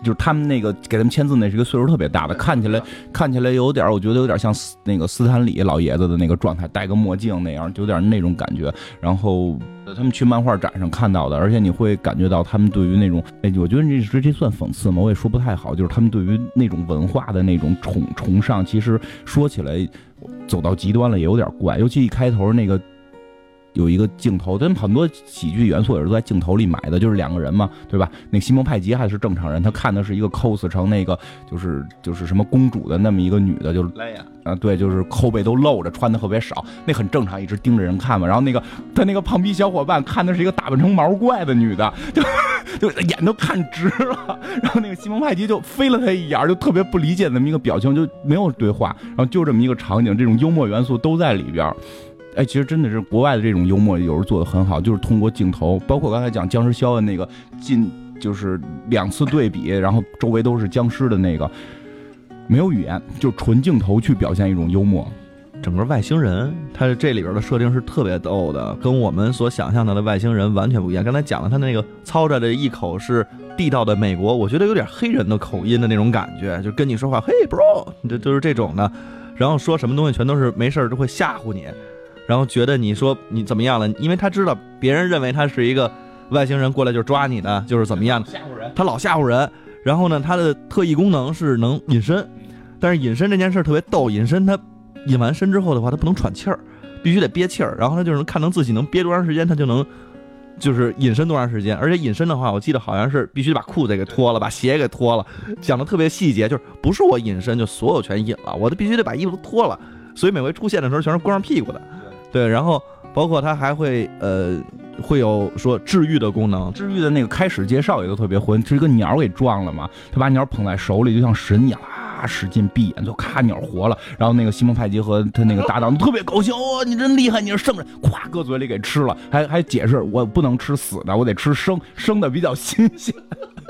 就是他们那个给他们签字那是一个岁数特别大的，看起来看起来有点，我觉得有点像斯那个斯坦李老爷子的那个状态，戴个墨镜那样，就有点那种感觉。然后呃他们去漫画展上看到的，而且你会感觉到他们对于那种，哎，我觉得这这这算讽刺吗？我也说不太好，就是他们对于那种文化的那种崇崇尚，其实说起来走到极端了也有点怪，尤其一开头那个有一个镜头，但很多喜剧元素也是在镜头里买的，就是两个人嘛，对吧？那个西蒙派吉还是正常人，他看的是一个 cos 成那个就是就是什么公主的那么一个女的，就是，啊，对，就是后背都露着，穿的特别少，那很正常，一直盯着人看嘛。然后那个他那个胖逼小伙伴看的是一个打扮成毛怪的女的，就 就 眼都看直了。然后那个西蒙派吉就飞了他一眼，就特别不理解那么一个表情，就没有对话，然后就这么一个场景，这种幽默元素都在里边。哎，其实真的是国外的这种幽默，有时候做的很好，就是通过镜头，包括刚才讲僵尸肖恩那个近，就是两次对比，然后周围都是僵尸的那个，没有语言，就纯镜头去表现一种幽默。整个外星人，他这里边的设定是特别逗的，跟我们所想象到的外星人完全不一样。刚才讲了他那个操着的一口是地道的美国，我觉得有点黑人的口音的那种感觉，就跟你说话，嘿，bro，这就是这种的，然后说什么东西全都是没事儿就会吓唬你。然后觉得你说你怎么样了？因为他知道别人认为他是一个外星人过来就是抓你的，就是怎么样的，吓唬人。他老吓唬人。然后呢，他的特异功能是能隐身，但是隐身这件事特别逗。隐身他隐完身之后的话，他不能喘气儿，必须得憋气儿。然后他就能看能自己能憋多长时间，他就能就是隐身多长时间。而且隐身的话，我记得好像是必须把裤子给脱了，把鞋给脱了，讲的特别细节，就是不是我隐身就所有全隐了，我都必须得把衣服都脱了。所以每回出现的时候全是光着屁股的。对，然后包括它还会呃会有说治愈的功能，治愈的那个开始介绍也都特别混，是一个鸟给撞了嘛，他把鸟捧在手里，就像神一样啊，使劲闭眼，就咔鸟活了。然后那个西蒙派吉和他那个搭档特别高兴，哇，你真厉害，你是圣人，咵搁嘴里给吃了，还还解释我不能吃死的，我得吃生生的比较新鲜。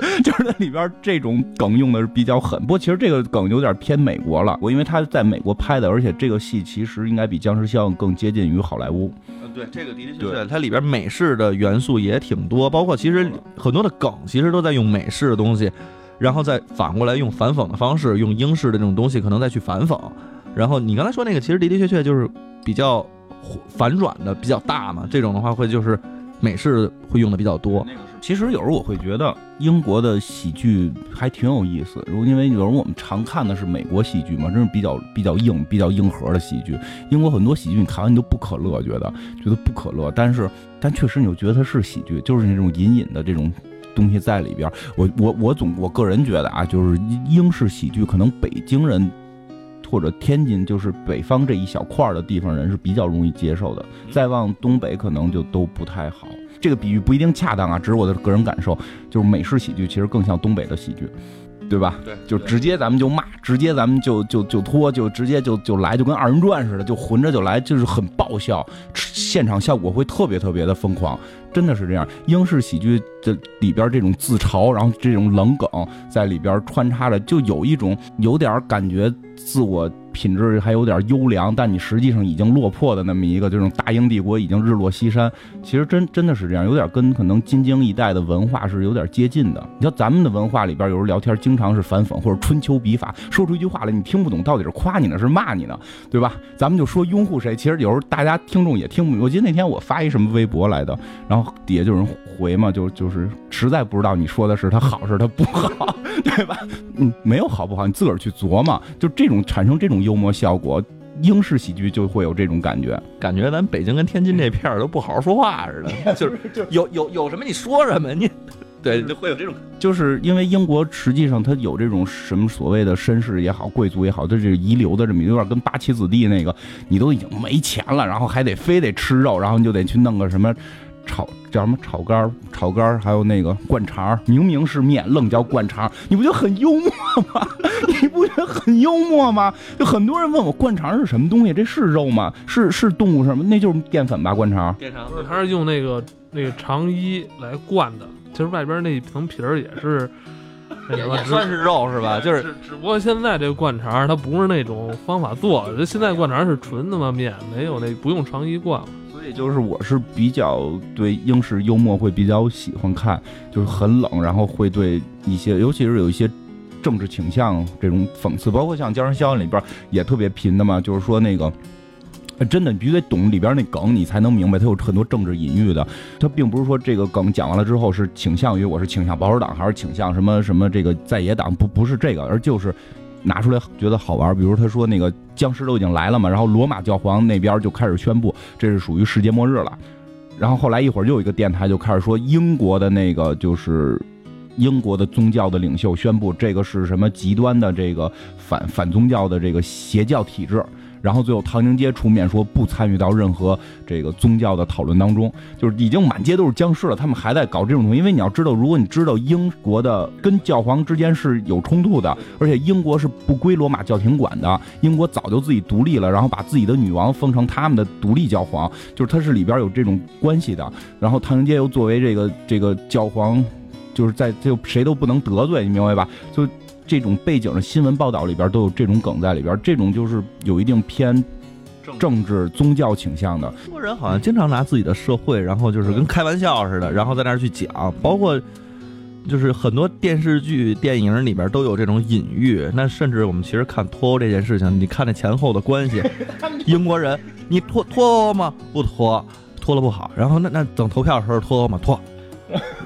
就是那里边这种梗用的是比较狠，不过其实这个梗有点偏美国了。我因为他在美国拍的，而且这个戏其实应该比僵尸效应更接近于好莱坞。嗯，对，这个的的确确，它里边美式的元素也挺多，包括其实很多的梗其实都在用美式的东西，然后再反过来用反讽的方式，用英式的这种东西可能再去反讽。然后你刚才说那个，其实的的确确就是比较反转的比较大嘛，这种的话会就是美式会用的比较多。其实有时候我会觉得英国的喜剧还挺有意思，如因为有时候我们常看的是美国喜剧嘛，真是比较比较硬、比较硬核的喜剧。英国很多喜剧你看完你都不可乐，觉得觉得不可乐，但是但确实你就觉得它是喜剧，就是那种隐隐的这种东西在里边。我我我总我个人觉得啊，就是英式喜剧可能北京人或者天津就是北方这一小块的地方人是比较容易接受的，再往东北可能就都不太好。这个比喻不一定恰当啊，只是我的个人感受。就是美式喜剧其实更像东北的喜剧，对吧？对，就直接咱们就骂，直接咱们就就就拖，就直接就就来，就跟二人转似的，就混着就来，就是很爆笑，现场效果会特别特别的疯狂，真的是这样。英式喜剧这里边这种自嘲，然后这种冷梗在里边穿插着，就有一种有点感觉自我。品质还有点优良，但你实际上已经落魄的那么一个，这种大英帝国已经日落西山。其实真真的是这样，有点跟可能金京一代的文化是有点接近的。你像咱们的文化里边，有时候聊天经常是反讽或者春秋笔法，说出一句话来你听不懂，到底是夸你呢是骂你呢，对吧？咱们就说拥护谁，其实有时候大家听众也听不。我记得那天我发一什么微博来的，然后底下就有人回嘛，就就是实在不知道你说的是他好是他不好，对吧？嗯，没有好不好，你自个儿去琢磨。就这种产生这种幽默效果，英式喜剧就会有这种感觉，感觉咱北京跟天津这片儿都不好好说话似的，就是有有有什么你说什么，你 对就会有这种，就是因为英国实际上它有这种什么所谓的绅士也好，贵族也好，它是遗留的这么有点跟八旗子弟那个，你都已经没钱了，然后还得非得吃肉，然后你就得去弄个什么。炒叫什么炒肝儿炒肝儿还有那个灌肠儿明明是面，愣叫灌肠儿，你不觉得很幽默吗？你不觉得很幽默吗？就很多人问我灌肠是什么东西，这是肉吗？是是动物什么？那就是淀粉吧？灌肠？淀粉，它是用那个那个肠衣来灌的，其实外边那层皮儿也是，也算是肉是吧？就是只不过现在这个灌肠它不是那种方法做，这现在灌肠是纯他妈面，没有那不用肠衣灌了。所以就是我是比较对英式幽默会比较喜欢看，就是很冷，然后会对一些，尤其是有一些政治倾向这种讽刺，包括像《僵尸肖恩》里边也特别贫的嘛，就是说那个真的你必须得懂里边那梗，你才能明白它有很多政治隐喻的。它并不是说这个梗讲完了之后是倾向于我是倾向保守党还是倾向什么什么这个在野党，不不是这个，而就是拿出来觉得好玩。比如他说那个僵尸都已经来了嘛，然后罗马教皇那边就开始宣布这是属于世界末日了。然后后来一会儿又有一个电台就开始说英国的那个就是英国的宗教的领袖宣布这个是什么极端的这个反反宗教的这个邪教体制。然后最后唐宁街出面说不参与到任何这个宗教的讨论当中，就是已经满街都是僵尸了，他们还在搞这种东西。因为你要知道，如果你知道英国的跟教皇之间是有冲突的，而且英国是不归罗马教廷管的，英国早就自己独立了，然后把自己的女王封成他们的独立教皇，就是它是里边有这种关系的。然后唐宁街又作为这个这个教皇，就是在就谁都不能得罪，你明白吧？就。这种背景的新闻报道里边都有这种梗在里边，这种就是有一定偏政治宗教倾向的。中国人好像经常拿自己的社会，然后就是跟开玩笑似的，然后在那儿去讲，包括就是很多电视剧、电影里边都有这种隐喻。那甚至我们其实看脱欧这件事情，你看那前后的关系，英国人你脱脱欧吗？不脱，脱了不好。然后那那等投票的时候脱欧吗？脱。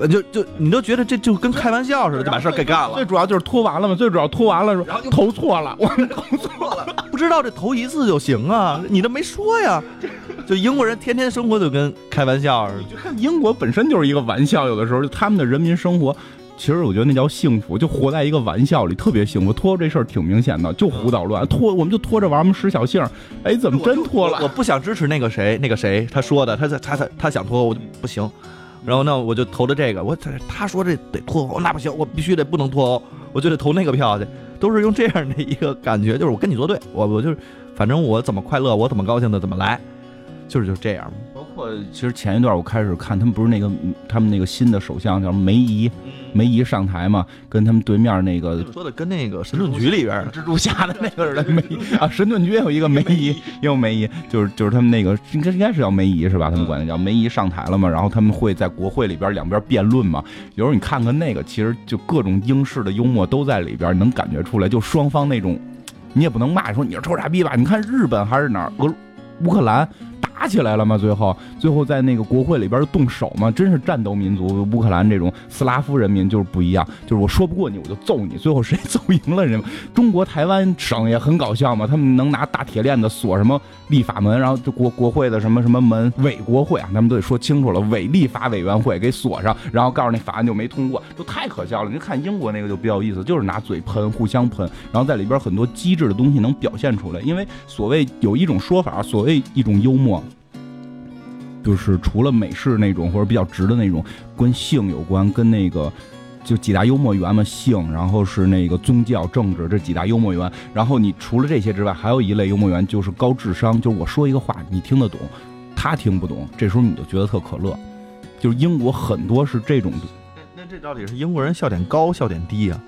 就就你都觉得这就跟开玩笑似的，就把事儿给干了。最主要就是拖完了嘛，最主要拖完了，然后投错了，我们投错了，不知道这投一次就行啊？你都没说呀？就英国人天天生活就跟开玩笑似的。就看英国本身就是一个玩笑，有的时候他们的人民生活，其实我觉得那叫幸福，就活在一个玩笑里，特别幸福。拖这事儿挺明显的，就胡捣乱拖，我们就拖着玩，我们使小性哎，怎么真拖了？我不想支持那个谁，那个谁他说的，他他他他想拖，我就不行。然后那我就投的这个，我他他说这得脱欧，那不行，我必须得不能脱欧，我就得投那个票去，都是用这样的一个感觉，就是我跟你作对，我我就是，反正我怎么快乐，我怎么高兴的怎么来，就是就是这样。包括其实前一段我开始看他们不是那个他们那个新的首相叫梅姨。梅姨上台嘛，跟他们对面那个说的跟那个神盾局里边蜘蛛侠的那个似的梅啊，神盾局也有一个梅姨，也 有梅姨，就是就是他们那个应该应该是叫梅姨是吧？他们管那叫梅姨上台了嘛，然后他们会在国会里边两边辩论嘛。有时候你看看那个，其实就各种英式的幽默都在里边，能感觉出来。就双方那种，你也不能骂说你是臭傻逼吧？你看日本还是哪儿俄乌克兰。打起来了吗？最后，最后在那个国会里边动手吗？真是战斗民族，乌克兰这种斯拉夫人民就是不一样，就是我说不过你，我就揍你。最后谁揍赢了人？中国台湾省也很搞笑嘛，他们能拿大铁链子锁什么立法门，然后就国国会的什么什么门伪国会啊，他们都得说清楚了，伪立法委员会给锁上，然后告诉那法案就没通过，就太可笑了。您看英国那个就比较有意思，就是拿嘴喷，互相喷，然后在里边很多机智的东西能表现出来。因为所谓有一种说法，所谓一种幽默。就是除了美式那种或者比较直的那种，跟性有关，跟那个就几大幽默源嘛，性，然后是那个宗教、政治这几大幽默源。然后你除了这些之外，还有一类幽默源就是高智商，就是我说一个话你听得懂，他听不懂，这时候你就觉得特可乐。就是英国很多是这种。那那这到底是英国人笑点高笑点低啊？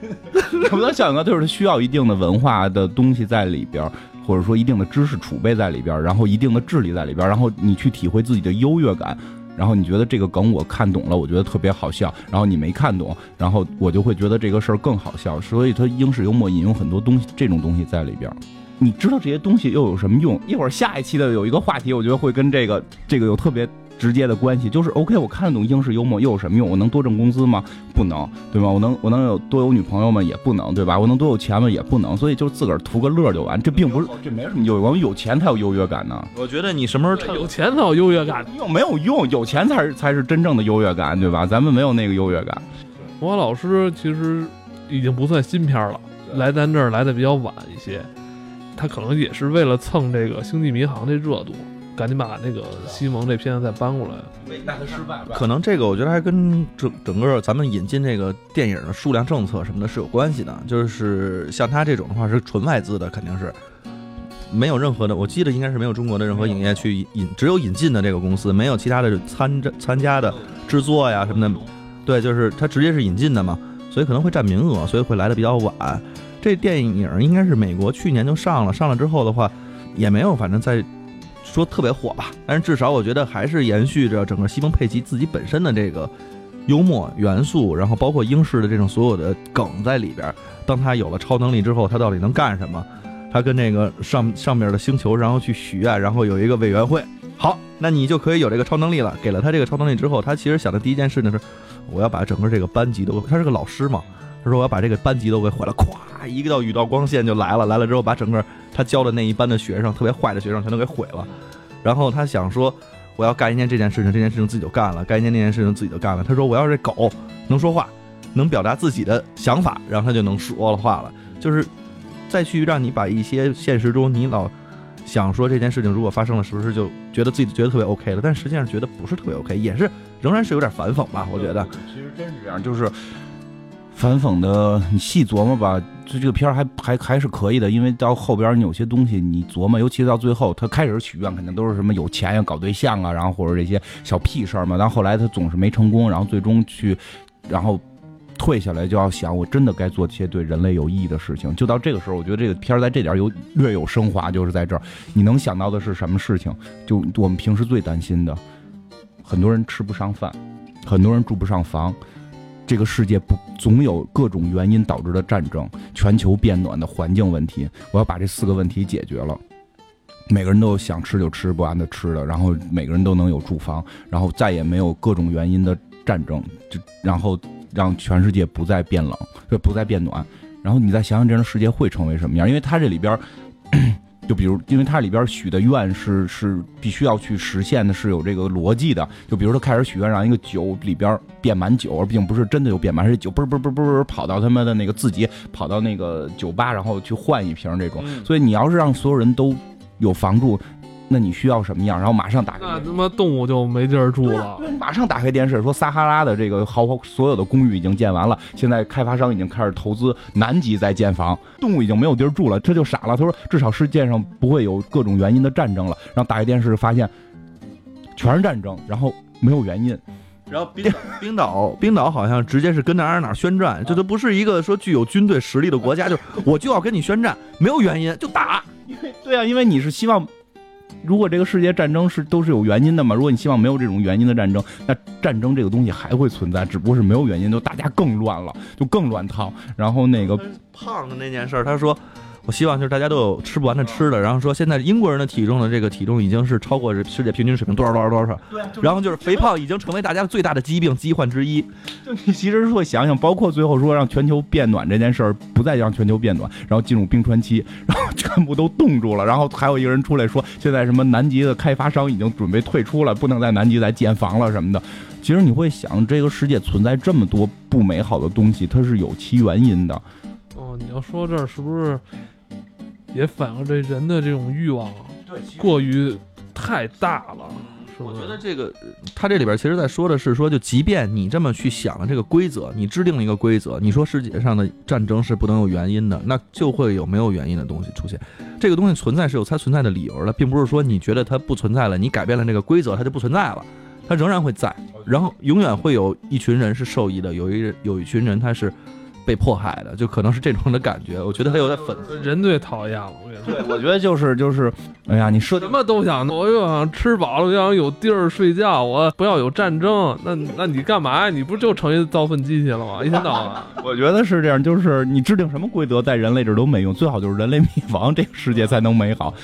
不能笑点高，就是他需要一定的文化的东西在里边。或者说一定的知识储备在里边，然后一定的智力在里边，然后你去体会自己的优越感，然后你觉得这个梗我看懂了，我觉得特别好笑，然后你没看懂，然后我就会觉得这个事儿更好笑。所以它英式幽默引用很多东西，这种东西在里边。你知道这些东西又有什么用？一会儿下一期的有一个话题，我觉得会跟这个这个有特别。直接的关系就是 OK，我看得懂英式幽默又有什么用？我能多挣工资吗？不能，对吗？我能我能有多有女朋友吗？也不能，对吧？我能多有钱吗？也不能。所以就自个儿图个乐就完。这并不是，这没什么优越感。有钱才有优越感呢。我觉得你什么时候有钱才有优越感？用没有用？有钱才是才是真正的优越感，对吧？咱们没有那个优越感。我老师其实已经不算新片了，来咱这儿来的比较晚一些。他可能也是为了蹭这个《星际迷航》这热度。赶紧把那个西蒙这片子再搬过来，那他失败可能这个我觉得还跟整整个咱们引进这个电影的数量政策什么的是有关系的。就是像他这种的话是纯外资的，肯定是没有任何的。我记得应该是没有中国的任何影业去引，只有引进的这个公司，没有其他的参参加的制作呀什么的。对，就是他直接是引进的嘛，所以可能会占名额，所以会来的比较晚。这电影应该是美国去年就上了，上了之后的话也没有，反正在。说特别火吧，但是至少我觉得还是延续着整个西蒙佩吉自己本身的这个幽默元素，然后包括英式的这种所有的梗在里边。当他有了超能力之后，他到底能干什么？他跟那个上上面的星球，然后去许愿，然后有一个委员会。好，那你就可以有这个超能力了。给了他这个超能力之后，他其实想的第一件事呢是，我要把整个这个班级都，他是个老师嘛，他说我要把这个班级都给毁了，咵。一个道雨道光线就来了，来了之后把整个他教的那一班的学生，特别坏的学生全都给毁了。然后他想说，我要干一件这件事情，这件事情自己就干了；干一件那件事情自己就干了。他说，我要是狗能说话，能表达自己的想法，然后他就能说了话了。就是再去让你把一些现实中你老想说这件事情如果发生了，是不是就觉得自己觉得特别 OK 了？但实际上觉得不是特别 OK，也是仍然是有点反讽吧？我觉得。其实真是这样，就是反讽的，你细琢磨吧，就这个片儿还还还是可以的，因为到后边你有些东西你琢磨，尤其到最后，他开始许愿肯定都是什么有钱呀、搞对象啊，然后或者这些小屁事儿嘛，但后来他总是没成功，然后最终去，然后。退下来就要想，我真的该做些对人类有意义的事情。就到这个时候，我觉得这个片儿在这点有略有升华，就是在这儿，你能想到的是什么事情？就我们平时最担心的，很多人吃不上饭，很多人住不上房，这个世界不总有各种原因导致的战争、全球变暖的环境问题。我要把这四个问题解决了，每个人都有想吃就吃不完的吃的，然后每个人都能有住房，然后再也没有各种原因的战争，就然后。让全世界不再变冷，不再变暖。然后你再想想，这样的世界会成为什么样？因为它这里边，就比如，因为它里边许的愿是是必须要去实现的，是有这个逻辑的。就比如他开始许愿，让一个酒里边变满酒，而并不是真的有变满，是酒不是不是不是跑到他妈的那个自己跑到那个酒吧，然后去换一瓶这种。所以你要是让所有人都有房住。那你需要什么样？然后马上打开，那他妈动物就没地儿住了。对，马上打开电视，说撒哈拉的这个豪华所有的公寓已经建完了，现在开发商已经开始投资南极在建房，动物已经没有地儿住了，他就傻了。他说，至少世界上不会有各种原因的战争了。然后打开电视发现，全是战争，然后没有原因。然后冰冰岛冰岛好像直接是跟哪儿哪儿宣战，这都不是一个说具有军队实力的国家，就我就要跟你宣战，没有原因就打。因为对啊，因为你是希望。如果这个世界战争是都是有原因的嘛？如果你希望没有这种原因的战争，那战争这个东西还会存在，只不过是没有原因，就大家更乱了，就更乱套。然后那个胖的那件事，他说。我希望就是大家都有吃不完的吃的，然后说现在英国人的体重的这个体重已经是超过世界平均水平多少多少多少，对，然后就是肥胖已经成为大家最大的疾病疾患之一。就你其实会想想，包括最后说让全球变暖这件事儿，不再让全球变暖，然后进入冰川期，然后全部都冻住了，然后还有一个人出来说，现在什么南极的开发商已经准备退出了，不能在南极再建房了什么的。其实你会想，这个世界存在这么多不美好的东西，它是有其原因的。哦，你要说这儿是不是？也反映这人的这种欲望过于太大了，是我觉得这个他这里边其实在说的是说，就即便你这么去想了这个规则，你制定了一个规则，你说世界上的战争是不能有原因的，那就会有没有原因的东西出现。这个东西存在是有它存在的理由的，并不是说你觉得它不存在了，你改变了这个规则，它就不存在了，它仍然会在，然后永远会有一群人是受益的，有一有一群人他是。被迫害的，就可能是这种的感觉。我觉得他有点粉，人最讨厌了。对，我觉得就是就是，哎呀，你说什么都想，我又想吃饱了，又想有地儿睡觉，我不要有战争。那那你干嘛呀？你不就成一造粪机器了吗？一天到晚。我觉得是这样，就是你制定什么规则，在人类这都没用，最好就是人类灭亡，这个世界才能美好。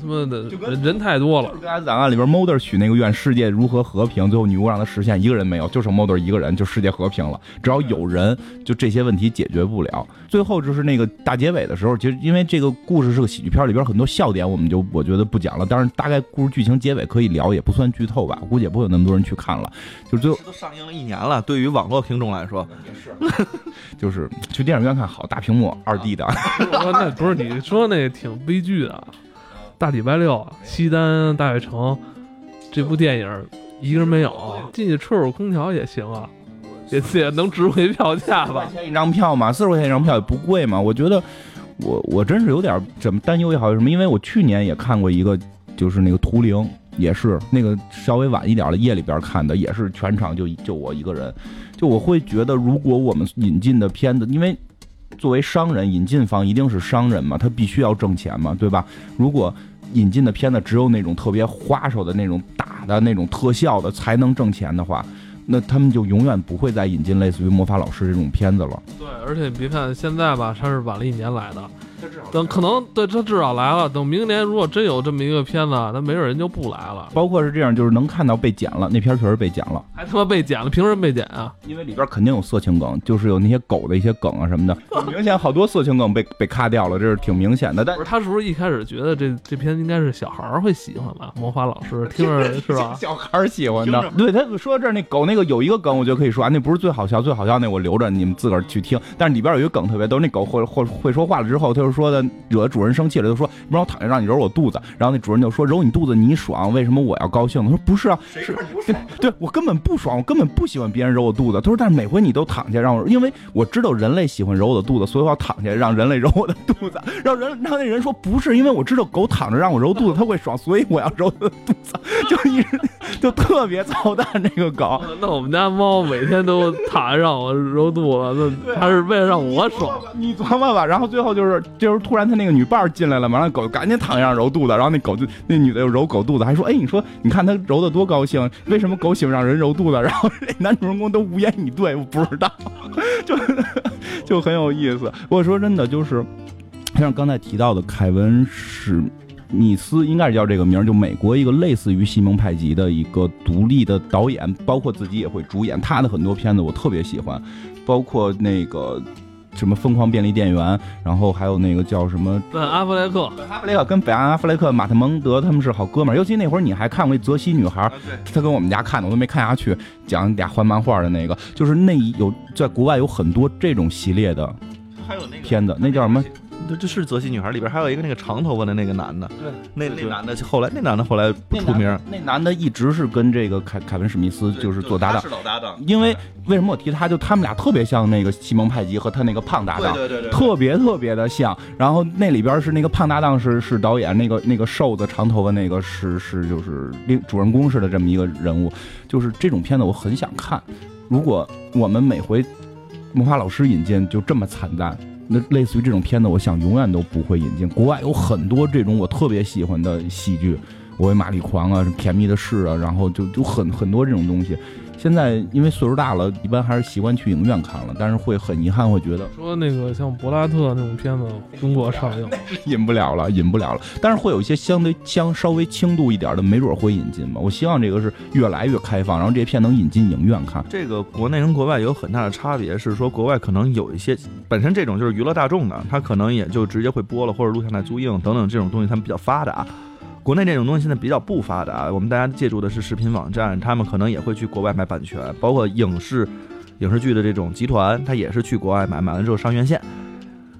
他妈的，人人太多了。跟档案里边，Mother 许那个愿，世界如何和平？最后女巫让他实现，一个人没有，就剩 Mother 一个人，就世界和平了。只要有人，就这些问题解决不了。最后就是那个大结尾的时候，其实因为这个故事是个喜剧片，里边很多笑点，我们就我觉得不讲了。但是大概故事剧情结尾可以聊，也不算剧透吧。我估计也不会有那么多人去看了。就最后都上映了一年了，对于网络听众来说也是，就是去电影院看好大屏幕二 D 的。那不是你说那挺悲剧的。大礼拜六，西单大悦城，这部电影一个人没有，进去吹会儿空调也行啊，也也能值回票价吧？四十块钱一张票嘛，四十块钱一张票也不贵嘛。我觉得，我我真是有点怎么担忧也好什么，因为我去年也看过一个，就是那个图灵，也是那个稍微晚一点的夜里边看的，也是全场就就我一个人，就我会觉得，如果我们引进的片子，因为。作为商人，引进方一定是商人嘛，他必须要挣钱嘛，对吧？如果引进的片子只有那种特别花哨的那种打的那种特效的才能挣钱的话，那他们就永远不会再引进类似于魔法老师这种片子了。对，而且别看现在吧，它是晚了一年来的，等可能对他至少来了，等明年如果真有这么一个片子，那没准人就不来了，包括是这样，就是能看到被剪了，那片确实被剪了，还他妈被剪了，凭什么被剪啊？因为里边肯定有色情梗，就是有那些狗的一些梗啊什么的，明显好多色情梗被被咔掉了，这是挺明显的。但是他是不是一开始觉得这这片应该是小孩儿会喜欢吧？魔法老师 听着是吧？小孩儿喜欢的。对，他说到这儿那狗那个有一个梗，我觉得可以说啊，那不是最好笑，最好笑那我留着你们自个儿去听。但是里边有一个梗特别逗，那狗会会会说话了之后，他就说的惹主人生气了，就说不让我躺下，让你揉我肚子。然后那主人就说揉你肚子你爽，为什么我要高兴呢？他说不是啊，是对 我根本不爽，我根本不喜欢别人揉我肚子。他说但是每回你都躺下让我，因为我知道人类喜欢揉我的肚子，所以我要躺下让人类揉我的肚子。让人让那人说不是，因为我知道狗躺着让我揉肚子它会爽，所以我要揉它的肚子。就一直就特别操蛋这个狗。那我们家猫每天都躺着让我揉肚子，那它是为了让我爽。你琢磨吧。然后最后就是这时候突然他那个女伴进来了，完了狗赶紧躺下揉肚子，然后那狗就那女的又揉狗肚子，还说哎你说你看他揉的多高兴，为什么狗喜欢让人揉肚子？然后这男主人公都无言以对，我不知道，就就很有意思。我说真的就是像刚才提到的凯文史。密斯应该是叫这个名，就美国一个类似于西蒙派吉的一个独立的导演，包括自己也会主演他的很多片子，我特别喜欢，包括那个什么《疯狂便利店员》，然后还有那个叫什么本阿弗雷克，阿弗雷克跟北安阿弗雷克、马特蒙德他们是好哥们儿，尤其那会儿你还看过《泽西女孩》，他跟我们家看的，我都没看下去，讲俩画漫画的那个，就是那有在国外有很多这种系列的，还有那个片子，那叫什么？这这是泽西女孩里边还有一个那个长头发的那个男的，对，那那男的后来那男的后来不出名，那男的一直是跟这个凯凯文史密斯就是做搭档，是老搭档。因为为什么我提他，就他们俩特别像那个西蒙派吉和他那个胖搭档，对对对，特别特别的像。然后那里边是那个胖搭档是是导演，那个那个瘦的长头发那个是是就是另主人公似的这么一个人物，就是这种片子我很想看。如果我们每回魔法老师引进就这么惨淡。那类似于这种片子，我想永远都不会引进。国外有很多这种我特别喜欢的喜剧，我为玛丽狂啊，甜蜜的事啊，然后就就很很多这种东西。现在因为岁数大了，一般还是习惯去影院看了，但是会很遗憾，会觉得说那个像柏拉特那种片子，中国上映 引不了了，引不了了。但是会有一些相对相稍微轻度一点的，没准会引进吧。我希望这个是越来越开放，然后这些片能引进影院看。这个国内跟国外有很大的差别，是说国外可能有一些本身这种就是娱乐大众的，他可能也就直接会播了，或者录像带租映等等这种东西，他们比较发达。国内这种东西现在比较不发达，我们大家借助的是视频网站，他们可能也会去国外买版权，包括影视影视剧的这种集团，他也是去国外买，买完之后上院线。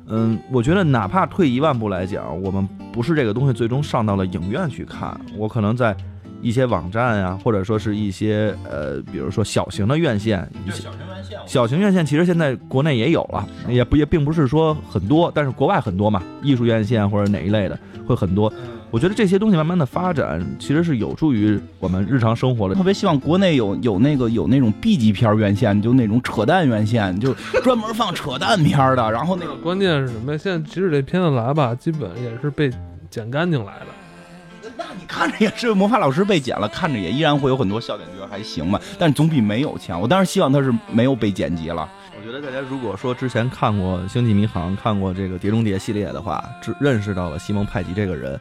嗯，我觉得哪怕退一万步来讲，我们不是这个东西最终上到了影院去看，我可能在一些网站呀，或者说是一些呃，比如说小型的院线，小型院线，小型院线其实现在国内也有了，也不也并不是说很多，但是国外很多嘛，艺术院线或者哪一类的会很多。我觉得这些东西慢慢的发展，其实是有助于我们日常生活的。特别希望国内有有那个有那种 B 级片院线，就那种扯淡院线，就 专门放扯淡片的。然后那个关键是什么？现在即使这片子来吧，基本也是被剪干净来的。那你看着也是魔法老师被剪了，看着也依然会有很多笑点，觉得还行吧。但总比没有强。我当然希望他是没有被剪辑了。我觉得大家如果说之前看过《星际迷航》、看过这个《碟中谍》系列的话，只认识到了西蒙派吉这个人。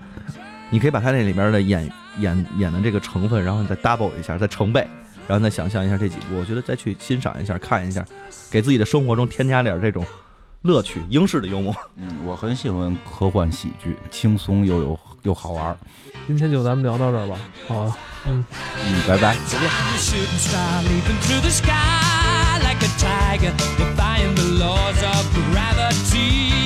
你可以把它那里面的演演演的这个成分，然后你再 double 一下，再成倍，然后再想象一下这几部，我觉得再去欣赏一下，看一下，给自己的生活中添加点这种乐趣，英式的幽默。嗯，我很喜欢科幻喜剧，轻松又有又好玩。今天就咱们聊到这儿吧，好、嗯嗯，拜拜，再见。Defying the laws of gravity